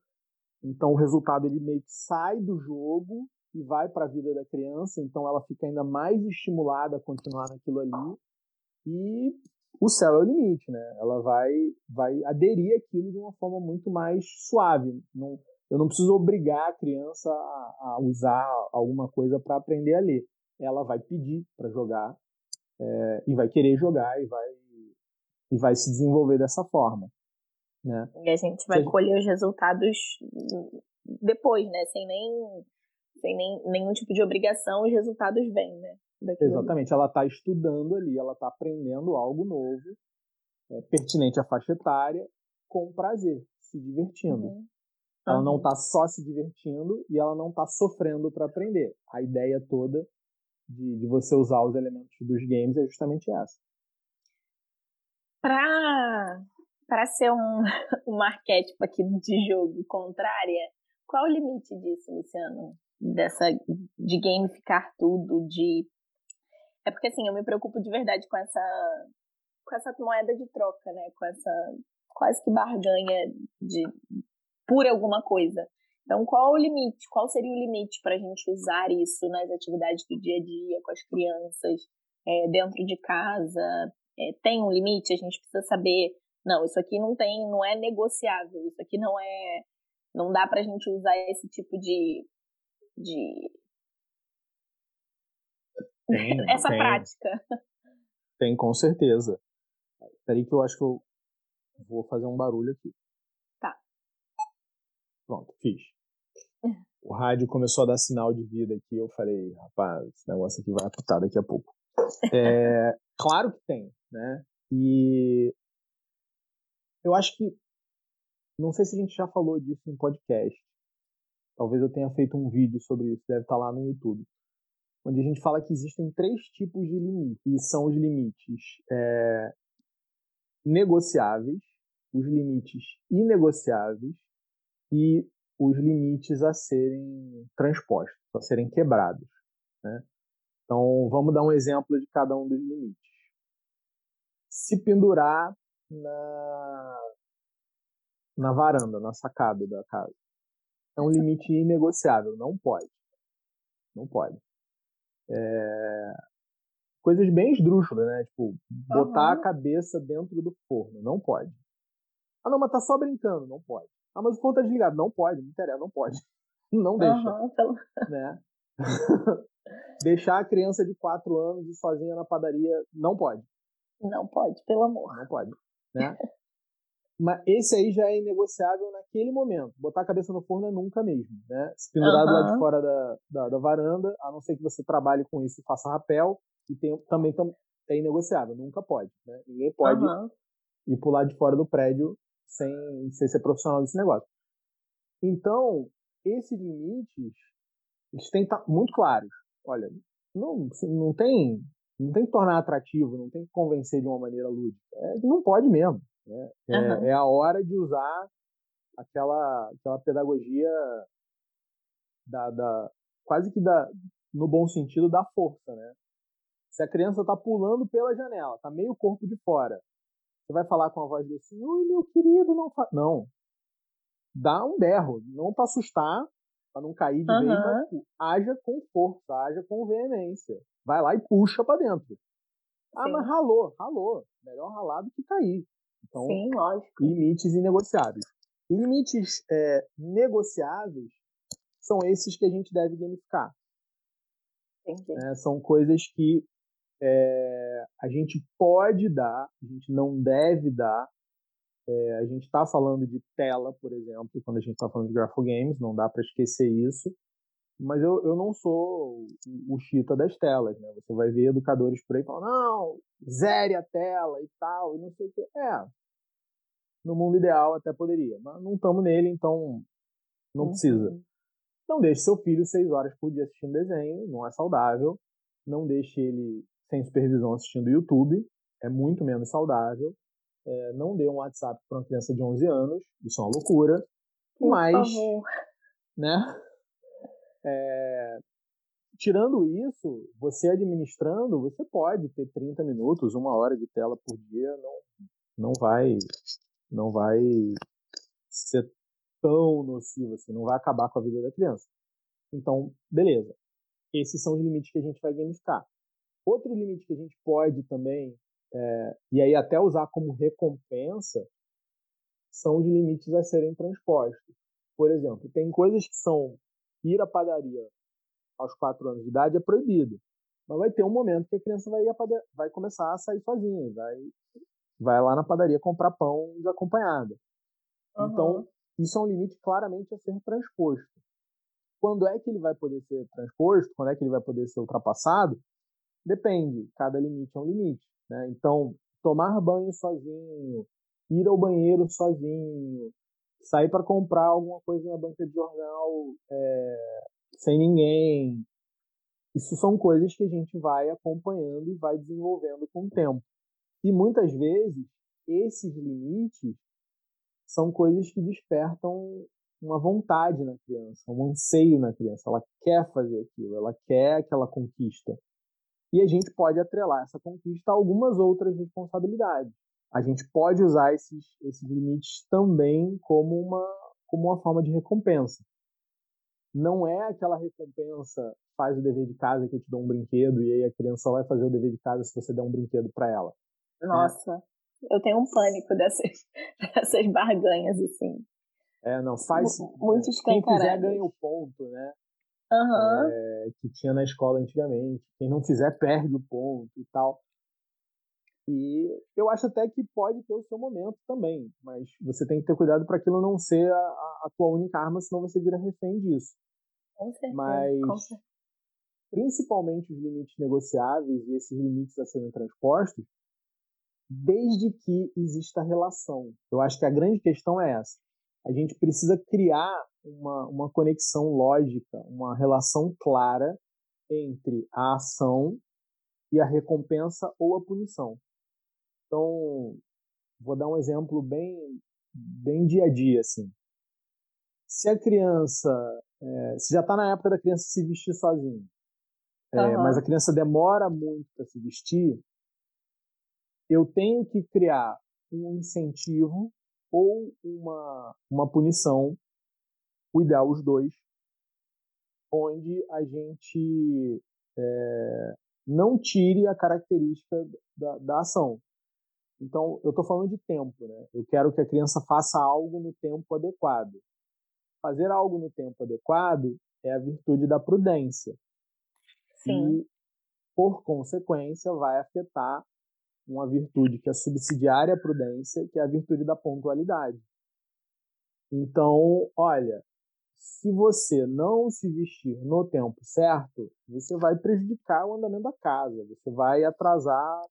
Então o resultado ele meio que sai do jogo e vai para a vida da criança, então ela fica ainda mais estimulada a continuar naquilo ali. E o céu é o limite, né? Ela vai vai aderir aquilo de uma forma muito mais suave. Não, eu não preciso obrigar a criança a, a usar alguma coisa para aprender a ler. Ela vai pedir para jogar é, e vai querer jogar e vai e vai se desenvolver dessa forma, né? E a gente vai colher os resultados depois, né? Sem nem sem nem, nenhum tipo de obrigação, os resultados vêm, né? Exatamente, ali. ela está estudando ali, ela está aprendendo algo novo, é, pertinente à faixa etária, com prazer, se divertindo. Uhum. Ela uhum. não está só se divertindo e ela não está sofrendo para aprender. A ideia toda de, de você usar os elementos dos games é justamente essa. Para ser um, um arquétipo aqui de jogo contrária, qual o limite disso, Luciano? Dessa de gamificar tudo, de é porque assim, eu me preocupo de verdade com essa com essa moeda de troca, né? Com essa quase que barganha de por alguma coisa. Então, qual o limite? Qual seria o limite para a gente usar isso nas atividades do dia a dia com as crianças, é, dentro de casa? É, tem um limite? A gente precisa saber. Não, isso aqui não tem, não é negociável. Isso aqui não é, não dá para a gente usar esse tipo de de tem, essa tem, prática. Tem, com certeza. Peraí que eu acho que eu vou fazer um barulho aqui. Tá. Pronto, fiz. o rádio começou a dar sinal de vida aqui. Eu falei, rapaz, esse negócio aqui vai apitar daqui a pouco. É, claro que tem, né? E eu acho que. Não sei se a gente já falou disso em podcast. Talvez eu tenha feito um vídeo sobre isso, deve estar lá no YouTube. Onde a gente fala que existem três tipos de limites. E são os limites é, negociáveis, os limites inegociáveis e os limites a serem transpostos, a serem quebrados. Né? Então, vamos dar um exemplo de cada um dos limites. Se pendurar na, na varanda, na sacada da casa. É um limite inegociável, não pode. Não pode. É... Coisas bem esdrúxulas, né? Tipo, botar uhum. a cabeça dentro do forno, não pode. Ah, não, mas tá só brincando, não pode. Ah, mas o forno tá desligado, não pode, não interessa, não pode. Não deixa. Uhum, então... né? Deixar a criança de 4 anos sozinha na padaria, não pode. Não pode, pelo amor. Não pode. Né? Mas esse aí já é inegociável naquele momento. Botar a cabeça no forno é nunca mesmo, né? Se pendurar uhum. lá de fora da, da, da, varanda, a não ser que você trabalhe com isso e faça rapel, e tem, também tam, é inegociável, nunca pode, né? Ninguém pode uhum. ir pular de fora do prédio sem, sem ser profissional desse negócio. Então, esses limites, eles têm que estar muito claros. Olha, não, assim, não tem não tem que tornar atrativo, não tem que convencer de uma maneira lúdica. É não pode mesmo. Né? É, uhum. é, a hora de usar aquela, aquela pedagogia da, da quase que da, no bom sentido da força, né? Se a criança está pulando pela janela, tá meio corpo de fora, você vai falar com a voz desse, oi meu querido, não fa... não, dá um berro, não para assustar, para não cair de uhum. vez, mas tipo, haja com força, haja com veemência, vai lá e puxa para dentro. Ah, Sim. mas ralou, ralou, melhor ralar do que cair. Então, Sim, lógico. limites inegociáveis. Limites é, negociáveis são esses que a gente deve gamificar. É, são coisas que é, a gente pode dar, a gente não deve dar. É, a gente está falando de tela, por exemplo, quando a gente está falando de grafogames, não dá para esquecer isso. Mas eu, eu não sou o chita das telas, né? Você vai ver educadores por aí falando, não, zere a tela e tal, e não sei o quê. É, no mundo ideal até poderia, mas não estamos nele, então não uhum. precisa. Não deixe seu filho seis horas por dia assistindo desenho, não é saudável. Não deixe ele sem supervisão assistindo YouTube, é muito menos saudável. É, não dê um WhatsApp para uma criança de 11 anos, isso é uma loucura. Por mas, favor. né? É, tirando isso, você administrando, você pode ter 30 minutos, uma hora de tela por dia, não, não vai não vai ser tão nocivo assim, não vai acabar com a vida da criança. Então, beleza. Esses são os limites que a gente vai gamificar. Outro limite que a gente pode também, é, e aí até usar como recompensa, são os limites a serem transpostos. Por exemplo, tem coisas que são ir à padaria aos quatro anos de idade é proibido. Mas vai ter um momento que a criança vai, vai começar a sair sozinha, vai, vai lá na padaria comprar pão desacompanhada. Uhum. Então, isso é um limite claramente a ser transposto. Quando é que ele vai poder ser transposto? Quando é que ele vai poder ser ultrapassado? Depende. Cada limite é um limite. Né? Então, tomar banho sozinho, ir ao banheiro sozinho, sair para comprar alguma coisa na banca de jornal é, sem ninguém. Isso são coisas que a gente vai acompanhando e vai desenvolvendo com o tempo. E muitas vezes, esses limites são coisas que despertam uma vontade na criança, um anseio na criança. Ela quer fazer aquilo, ela quer aquela conquista. E a gente pode atrelar essa conquista a algumas outras responsabilidades. A gente pode usar esses, esses limites também como uma, como uma forma de recompensa. Não é aquela recompensa faz o dever de casa que eu te dou um brinquedo e aí a criança só vai fazer o dever de casa se você der um brinquedo para ela. É. Nossa, é. eu tenho um pânico dessas, dessas barganhas, assim. É, não, faz. Muito Quem fizer ganha o ponto, né? Uhum. É, que tinha na escola antigamente. Quem não fizer perde o ponto e tal. E, eu acho até que pode ter o seu momento também, mas você tem que ter cuidado para aquilo não ser a, a, tua única arma, senão você vira refém disso. Com certeza. Mas, com certeza. principalmente os limites negociáveis e esses limites a serem transpostos, desde que exista relação. Eu acho que a grande questão é essa. A gente precisa criar uma, uma conexão lógica, uma relação clara entre a ação e a recompensa ou a punição. Então, vou dar um exemplo bem, bem dia a dia, assim. Se a criança, é, se já está na época da criança se vestir sozinha, é, mas a criança demora muito para se vestir, eu tenho que criar um incentivo ou uma, uma punição, o ideal os dois, onde a gente é, não tire a característica da, da ação. Então, eu estou falando de tempo, né? Eu quero que a criança faça algo no tempo adequado. Fazer algo no tempo adequado é a virtude da prudência. Sim. E, por consequência, vai afetar uma virtude que é subsidiária à prudência, que é a virtude da pontualidade. Então, olha, se você não se vestir no tempo certo, você vai prejudicar o andamento da casa, você vai atrasar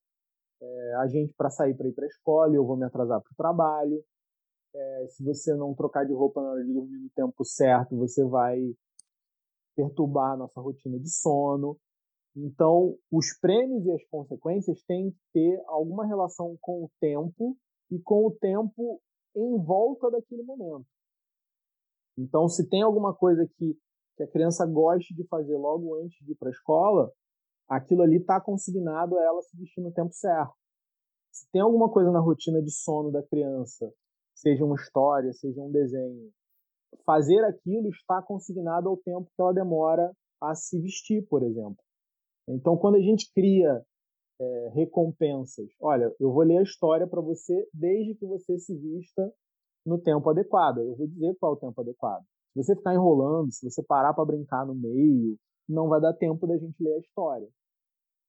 é, a gente para sair para ir para a escola, eu vou me atrasar para o trabalho. É, se você não trocar de roupa na hora de dormir no tempo certo, você vai perturbar a nossa rotina de sono. Então, os prêmios e as consequências têm que ter alguma relação com o tempo e com o tempo em volta daquele momento. Então, se tem alguma coisa que, que a criança goste de fazer logo antes de ir para a escola, aquilo ali está consignado a ela se vestir no tempo certo. Se tem alguma coisa na rotina de sono da criança, seja uma história, seja um desenho, fazer aquilo está consignado ao tempo que ela demora a se vestir, por exemplo. Então, quando a gente cria é, recompensas, olha, eu vou ler a história para você desde que você se vista no tempo adequado. Eu vou dizer qual é o tempo adequado. Se você ficar enrolando, se você parar para brincar no meio, não vai dar tempo da gente ler a história.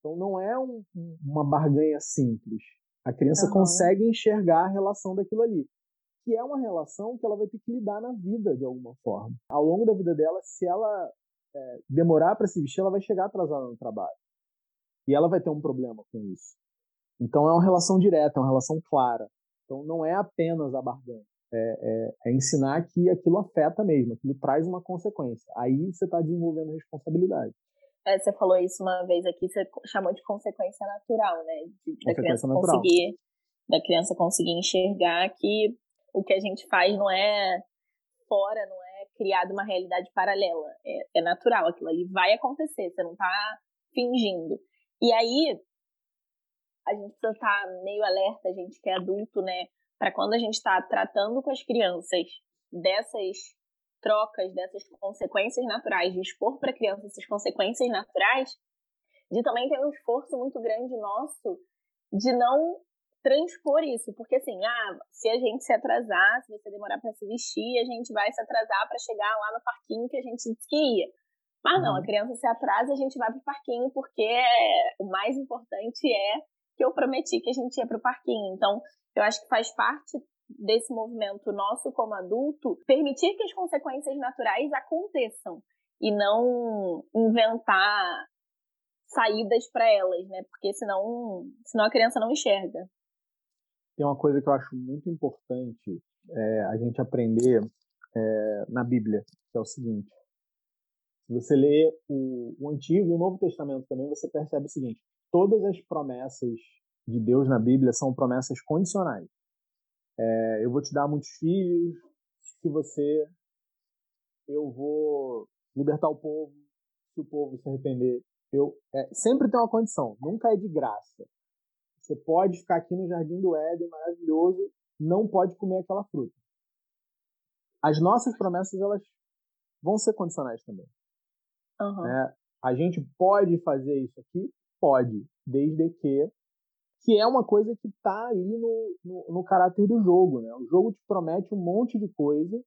Então não é um, uma barganha simples. A criança uhum. consegue enxergar a relação daquilo ali, que é uma relação que ela vai ter que lidar na vida de alguma forma. Ao longo da vida dela, se ela é, demorar para se vestir, ela vai chegar atrasada no trabalho. E ela vai ter um problema com isso. Então é uma relação direta, é uma relação clara. Então não é apenas a barganha é, é, é, ensinar que aquilo afeta mesmo, aquilo traz uma consequência. Aí você está desenvolvendo responsabilidade. É, você falou isso uma vez aqui, você chamou de consequência natural, né? De, da criança natural. conseguir, da criança conseguir enxergar que o que a gente faz não é fora, não é criado uma realidade paralela, é, é natural, aquilo ali vai acontecer, você não está fingindo. E aí a gente precisa estar tá meio alerta, a gente que é adulto, né? para quando a gente está tratando com as crianças dessas trocas, dessas consequências naturais, de expor para a criança essas consequências naturais, de também ter um esforço muito grande nosso de não transpor isso, porque assim, ah, se a gente se atrasar, se você demorar para se vestir, a gente vai se atrasar para chegar lá no parquinho que a gente disse que ia. Mas não, a uhum. criança se atrasa, a gente vai pro parquinho porque o mais importante é que eu prometi que a gente ia pro parquinho. Então, eu acho que faz parte desse movimento nosso como adulto permitir que as consequências naturais aconteçam e não inventar saídas para elas, né? Porque senão, senão a criança não enxerga. Tem uma coisa que eu acho muito importante é, a gente aprender é, na Bíblia, que é o seguinte. Se você lê o, o Antigo e o Novo Testamento também, você percebe o seguinte: todas as promessas de Deus na Bíblia são promessas condicionais. É, eu vou te dar muitos filhos, se você, eu vou libertar o povo, se o povo se arrepender. Eu, é, sempre tem uma condição, nunca é de graça. Você pode ficar aqui no jardim do Éden, maravilhoso, não pode comer aquela fruta. As nossas promessas, elas vão ser condicionais também. Uhum. É, a gente pode fazer isso aqui? Pode, desde que que é uma coisa que está ali no, no, no, caráter do jogo. Né? O jogo te promete um monte de coisa,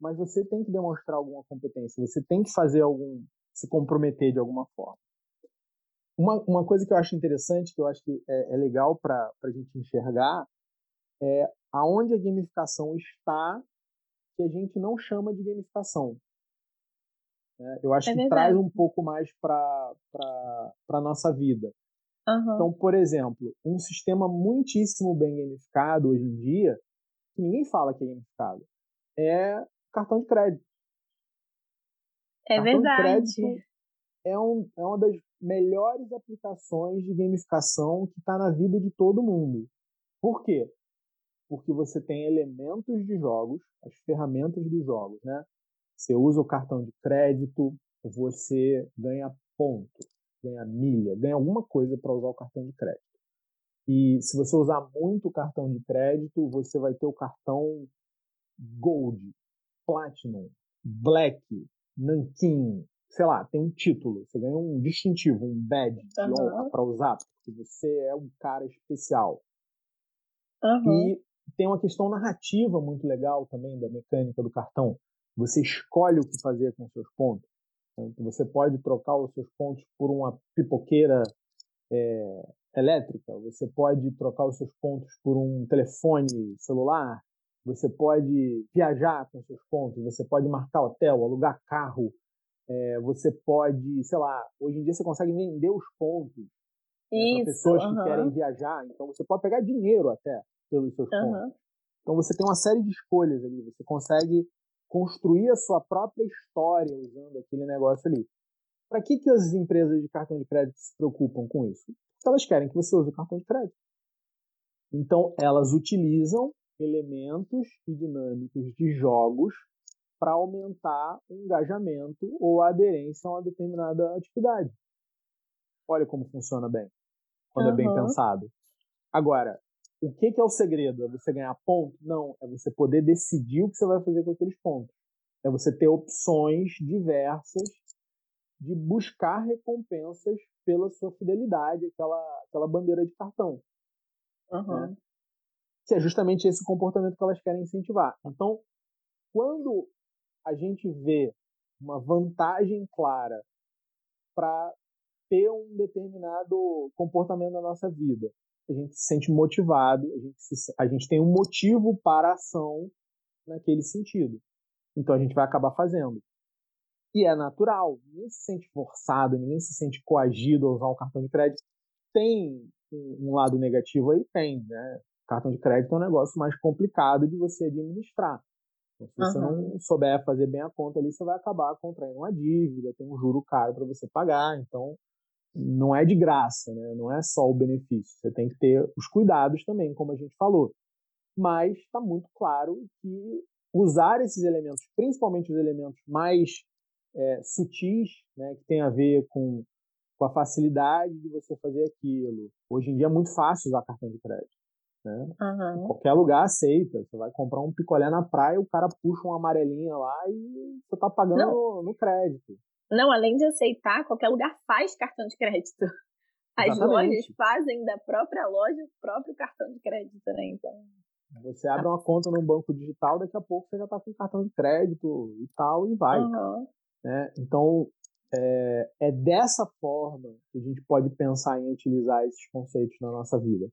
mas você tem que demonstrar alguma competência, você tem que fazer algum, se comprometer de alguma forma. uma, uma coisa que eu acho interessante, que eu acho que é, é legal para a gente enxergar, é aonde a gamificação está que a gente não chama de gamificação. É, eu acho é que traz um pouco mais para a nossa vida. Uhum. Então, por exemplo, um sistema muitíssimo bem gamificado hoje em dia, que ninguém fala que é gamificado, é cartão de crédito. É cartão verdade. De crédito é, um, é uma das melhores aplicações de gamificação que está na vida de todo mundo. Por quê? Porque você tem elementos de jogos, as ferramentas dos jogos, né? Você usa o cartão de crédito, você ganha ponto, ganha milha, ganha alguma coisa para usar o cartão de crédito. E se você usar muito o cartão de crédito, você vai ter o cartão Gold, Platinum, Black, Nankin, sei lá, tem um título, você ganha um distintivo, um badge uhum. para usar, porque você é um cara especial. Uhum. E tem uma questão narrativa muito legal também da mecânica do cartão. Você escolhe o que fazer com seus pontos. Então, você pode trocar os seus pontos por uma pipoqueira é, elétrica, você pode trocar os seus pontos por um telefone celular, você pode viajar com seus pontos, você pode marcar hotel, alugar carro, é, você pode, sei lá, hoje em dia você consegue vender os pontos né, para pessoas que querem viajar. Então você pode pegar dinheiro até pelos seus pontos. Então você tem uma série de escolhas ali. Você consegue construir a sua própria história usando aquele negócio ali. Para que, que as empresas de cartão de crédito se preocupam com isso? Porque elas querem que você use o cartão de crédito. Então elas utilizam elementos e dinâmicos de jogos para aumentar o engajamento ou a aderência a uma determinada atividade. Olha como funciona bem, quando uhum. é bem pensado. Agora, o que, que é o segredo? É você ganhar ponto? Não, é você poder decidir o que você vai fazer com aqueles pontos. É você ter opções diversas de buscar recompensas pela sua fidelidade, aquela, aquela bandeira de cartão. Uhum. Né? Que é justamente esse comportamento que elas querem incentivar. Então, quando a gente vê uma vantagem clara para ter um determinado comportamento na nossa vida. A gente se sente motivado, a gente, se, a gente tem um motivo para a ação naquele sentido. Então a gente vai acabar fazendo. E é natural, ninguém se sente forçado, ninguém se sente coagido a usar um cartão de crédito. Tem um lado negativo aí? Tem, né? Cartão de crédito é um negócio mais complicado de você administrar. Então, se você uhum. não souber fazer bem a conta ali, você vai acabar contraindo uma dívida, tem um juro caro para você pagar. Então, não é de graça, né? não é só o benefício. Você tem que ter os cuidados também, como a gente falou. Mas está muito claro que usar esses elementos, principalmente os elementos mais é, sutis, né, que tem a ver com, com a facilidade de você fazer aquilo. Hoje em dia é muito fácil usar cartão de crédito. Né? Uhum. Qualquer lugar aceita. Você vai comprar um picolé na praia, o cara puxa uma amarelinha lá e você tá pagando no, no, crédito. Não, além de aceitar, qualquer lugar faz cartão de crédito. As Exatamente. lojas fazem da própria loja o próprio cartão de crédito, né? Então. Você abre uma conta no banco digital, daqui a pouco você já está com cartão de crédito e tal, e vai. Uhum. Né? Então, é, é dessa forma que a gente pode pensar em utilizar esses conceitos na nossa vida.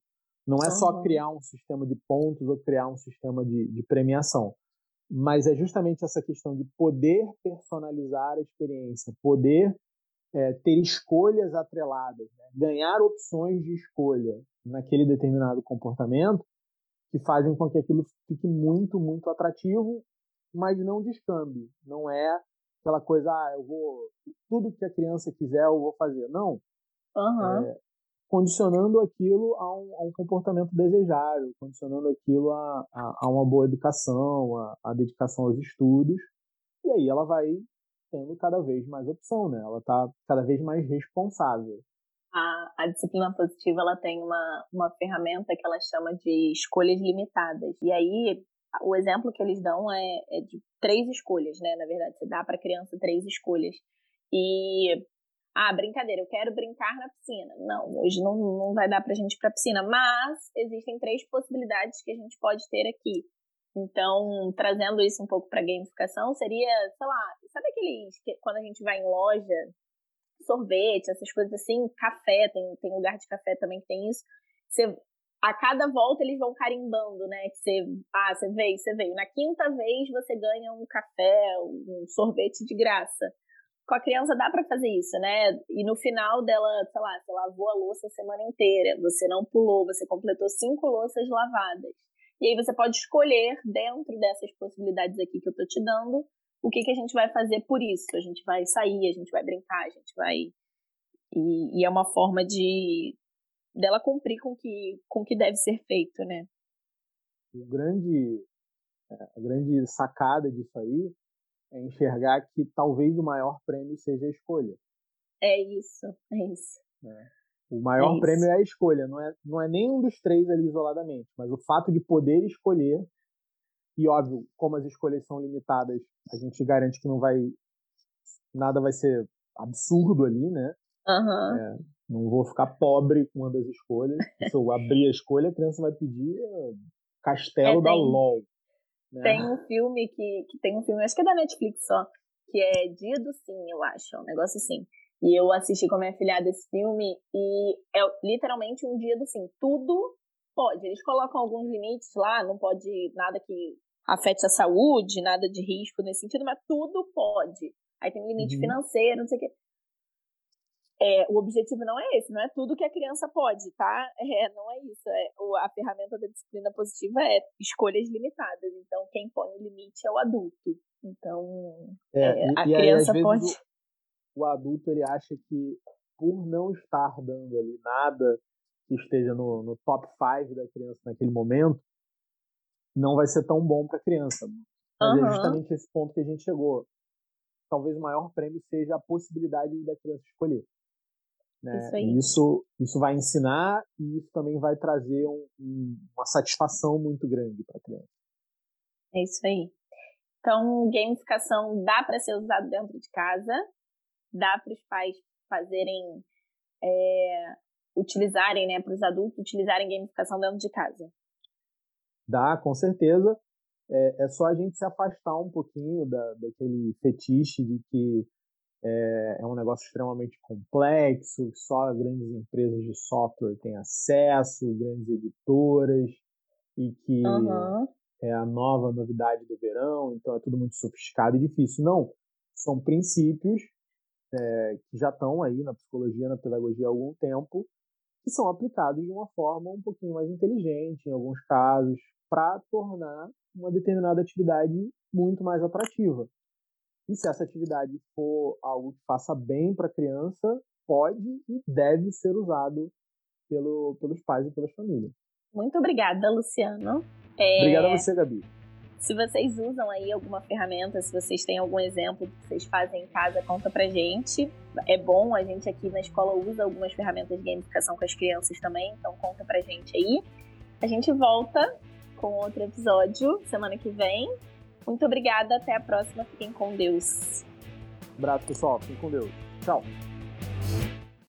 Não é só criar um sistema de pontos ou criar um sistema de, de premiação, mas é justamente essa questão de poder personalizar a experiência, poder é, ter escolhas atreladas, né? ganhar opções de escolha naquele determinado comportamento que fazem com que aquilo fique muito, muito atrativo, mas não descambe. Não é aquela coisa, ah, eu vou. Tudo que a criança quiser eu vou fazer. Não. Uhum. É, condicionando aquilo a um, a um comportamento desejável, condicionando aquilo a, a, a uma boa educação, a, a, dedicação aos estudos, e aí ela vai tendo cada vez mais opção, né? Ela está cada vez mais responsável. A, a disciplina positiva ela tem uma, uma ferramenta que ela chama de escolhas limitadas. E aí o exemplo que eles dão é, é de três escolhas, né? Na verdade, você dá para a criança três escolhas. E ah, brincadeira, eu quero brincar na piscina. Não, hoje não, não vai dar pra gente ir pra piscina, mas existem três possibilidades que a gente pode ter aqui. Então, trazendo isso um pouco para gamificação, seria, sei lá, sabe aqueles que quando a gente vai em loja, sorvete, essas coisas assim, café, tem, tem lugar de café também que tem isso. Você, a cada volta eles vão carimbando, né? Que você, ah, você veio, você veio. Na quinta vez você ganha um café, um sorvete de graça. Com a criança dá para fazer isso, né? E no final dela, sei lá, você lavou a louça a semana inteira, você não pulou, você completou cinco louças lavadas. E aí você pode escolher dentro dessas possibilidades aqui que eu tô te dando, o que, que a gente vai fazer por isso. A gente vai sair, a gente vai brincar, a gente vai. E, e é uma forma de dela cumprir com que, com que deve ser feito, né? O grande, é, a grande sacada disso aí é enxergar que talvez o maior prêmio seja a escolha. É isso, é isso. É. O maior é prêmio é a escolha, não é, não é nenhum dos três ali isoladamente, mas o fato de poder escolher, e óbvio, como as escolhas são limitadas, a gente garante que não vai. nada vai ser absurdo ali, né? Uhum. É, não vou ficar pobre com uma das escolhas. Se eu abrir a escolha, a criança vai pedir Castelo é, da LOL. Né? Tem um filme que, que tem um filme, acho que é da Netflix só, que é Dia do Sim, eu acho, é um negócio assim. E eu assisti com a minha filhada esse filme e é literalmente um dia do sim. Tudo pode. Eles colocam alguns limites lá, não pode nada que afete a saúde, nada de risco nesse sentido, mas tudo pode. Aí tem um limite uhum. financeiro, não sei o quê. É, o objetivo não é esse, não é tudo que a criança pode, tá? É, não é isso. É, a ferramenta da disciplina positiva é escolhas limitadas. Então, quem põe o limite é o adulto. Então, é, é a e, criança aí, pode. O, o, adulto ele acha que, por não estar dando ali nada que esteja no, no top 5 da criança naquele momento, não vai ser tão bom para a criança. Mas uhum. é justamente esse ponto que a gente chegou. Talvez o maior prêmio seja a possibilidade da criança escolher. Né? Isso, aí. isso, isso vai ensinar e isso também vai trazer um, um, uma satisfação muito grande para a criança. É isso aí. Então, gamificação dá para ser usado dentro de casa, dá para os pais fazerem, é, utilizarem, né, para os adultos utilizarem gamificação dentro de casa. Dá, com certeza. É, é só a gente se afastar um pouquinho da, daquele fetiche de que é, é um negócio extremamente complexo, só grandes empresas de software têm acesso, grandes editoras, e que uhum. é a nova novidade do verão, então é tudo muito sofisticado e difícil. Não, são princípios é, que já estão aí na psicologia, na pedagogia há algum tempo, que são aplicados de uma forma um pouquinho mais inteligente, em alguns casos, para tornar uma determinada atividade muito mais atrativa. E se essa atividade for algo que faça bem para a criança, pode e deve ser usado pelo, pelos pais e pelas famílias. Muito obrigada, Luciano. É... Obrigada a você, Gabi. Se vocês usam aí alguma ferramenta, se vocês têm algum exemplo que vocês fazem em casa, conta pra gente. É bom, a gente aqui na escola usa algumas ferramentas de gamificação com as crianças também, então conta pra gente aí. A gente volta com outro episódio semana que vem. Muito obrigada, até a próxima. Fiquem com Deus. Um abraço, pessoal. Fiquem com Deus. Tchau.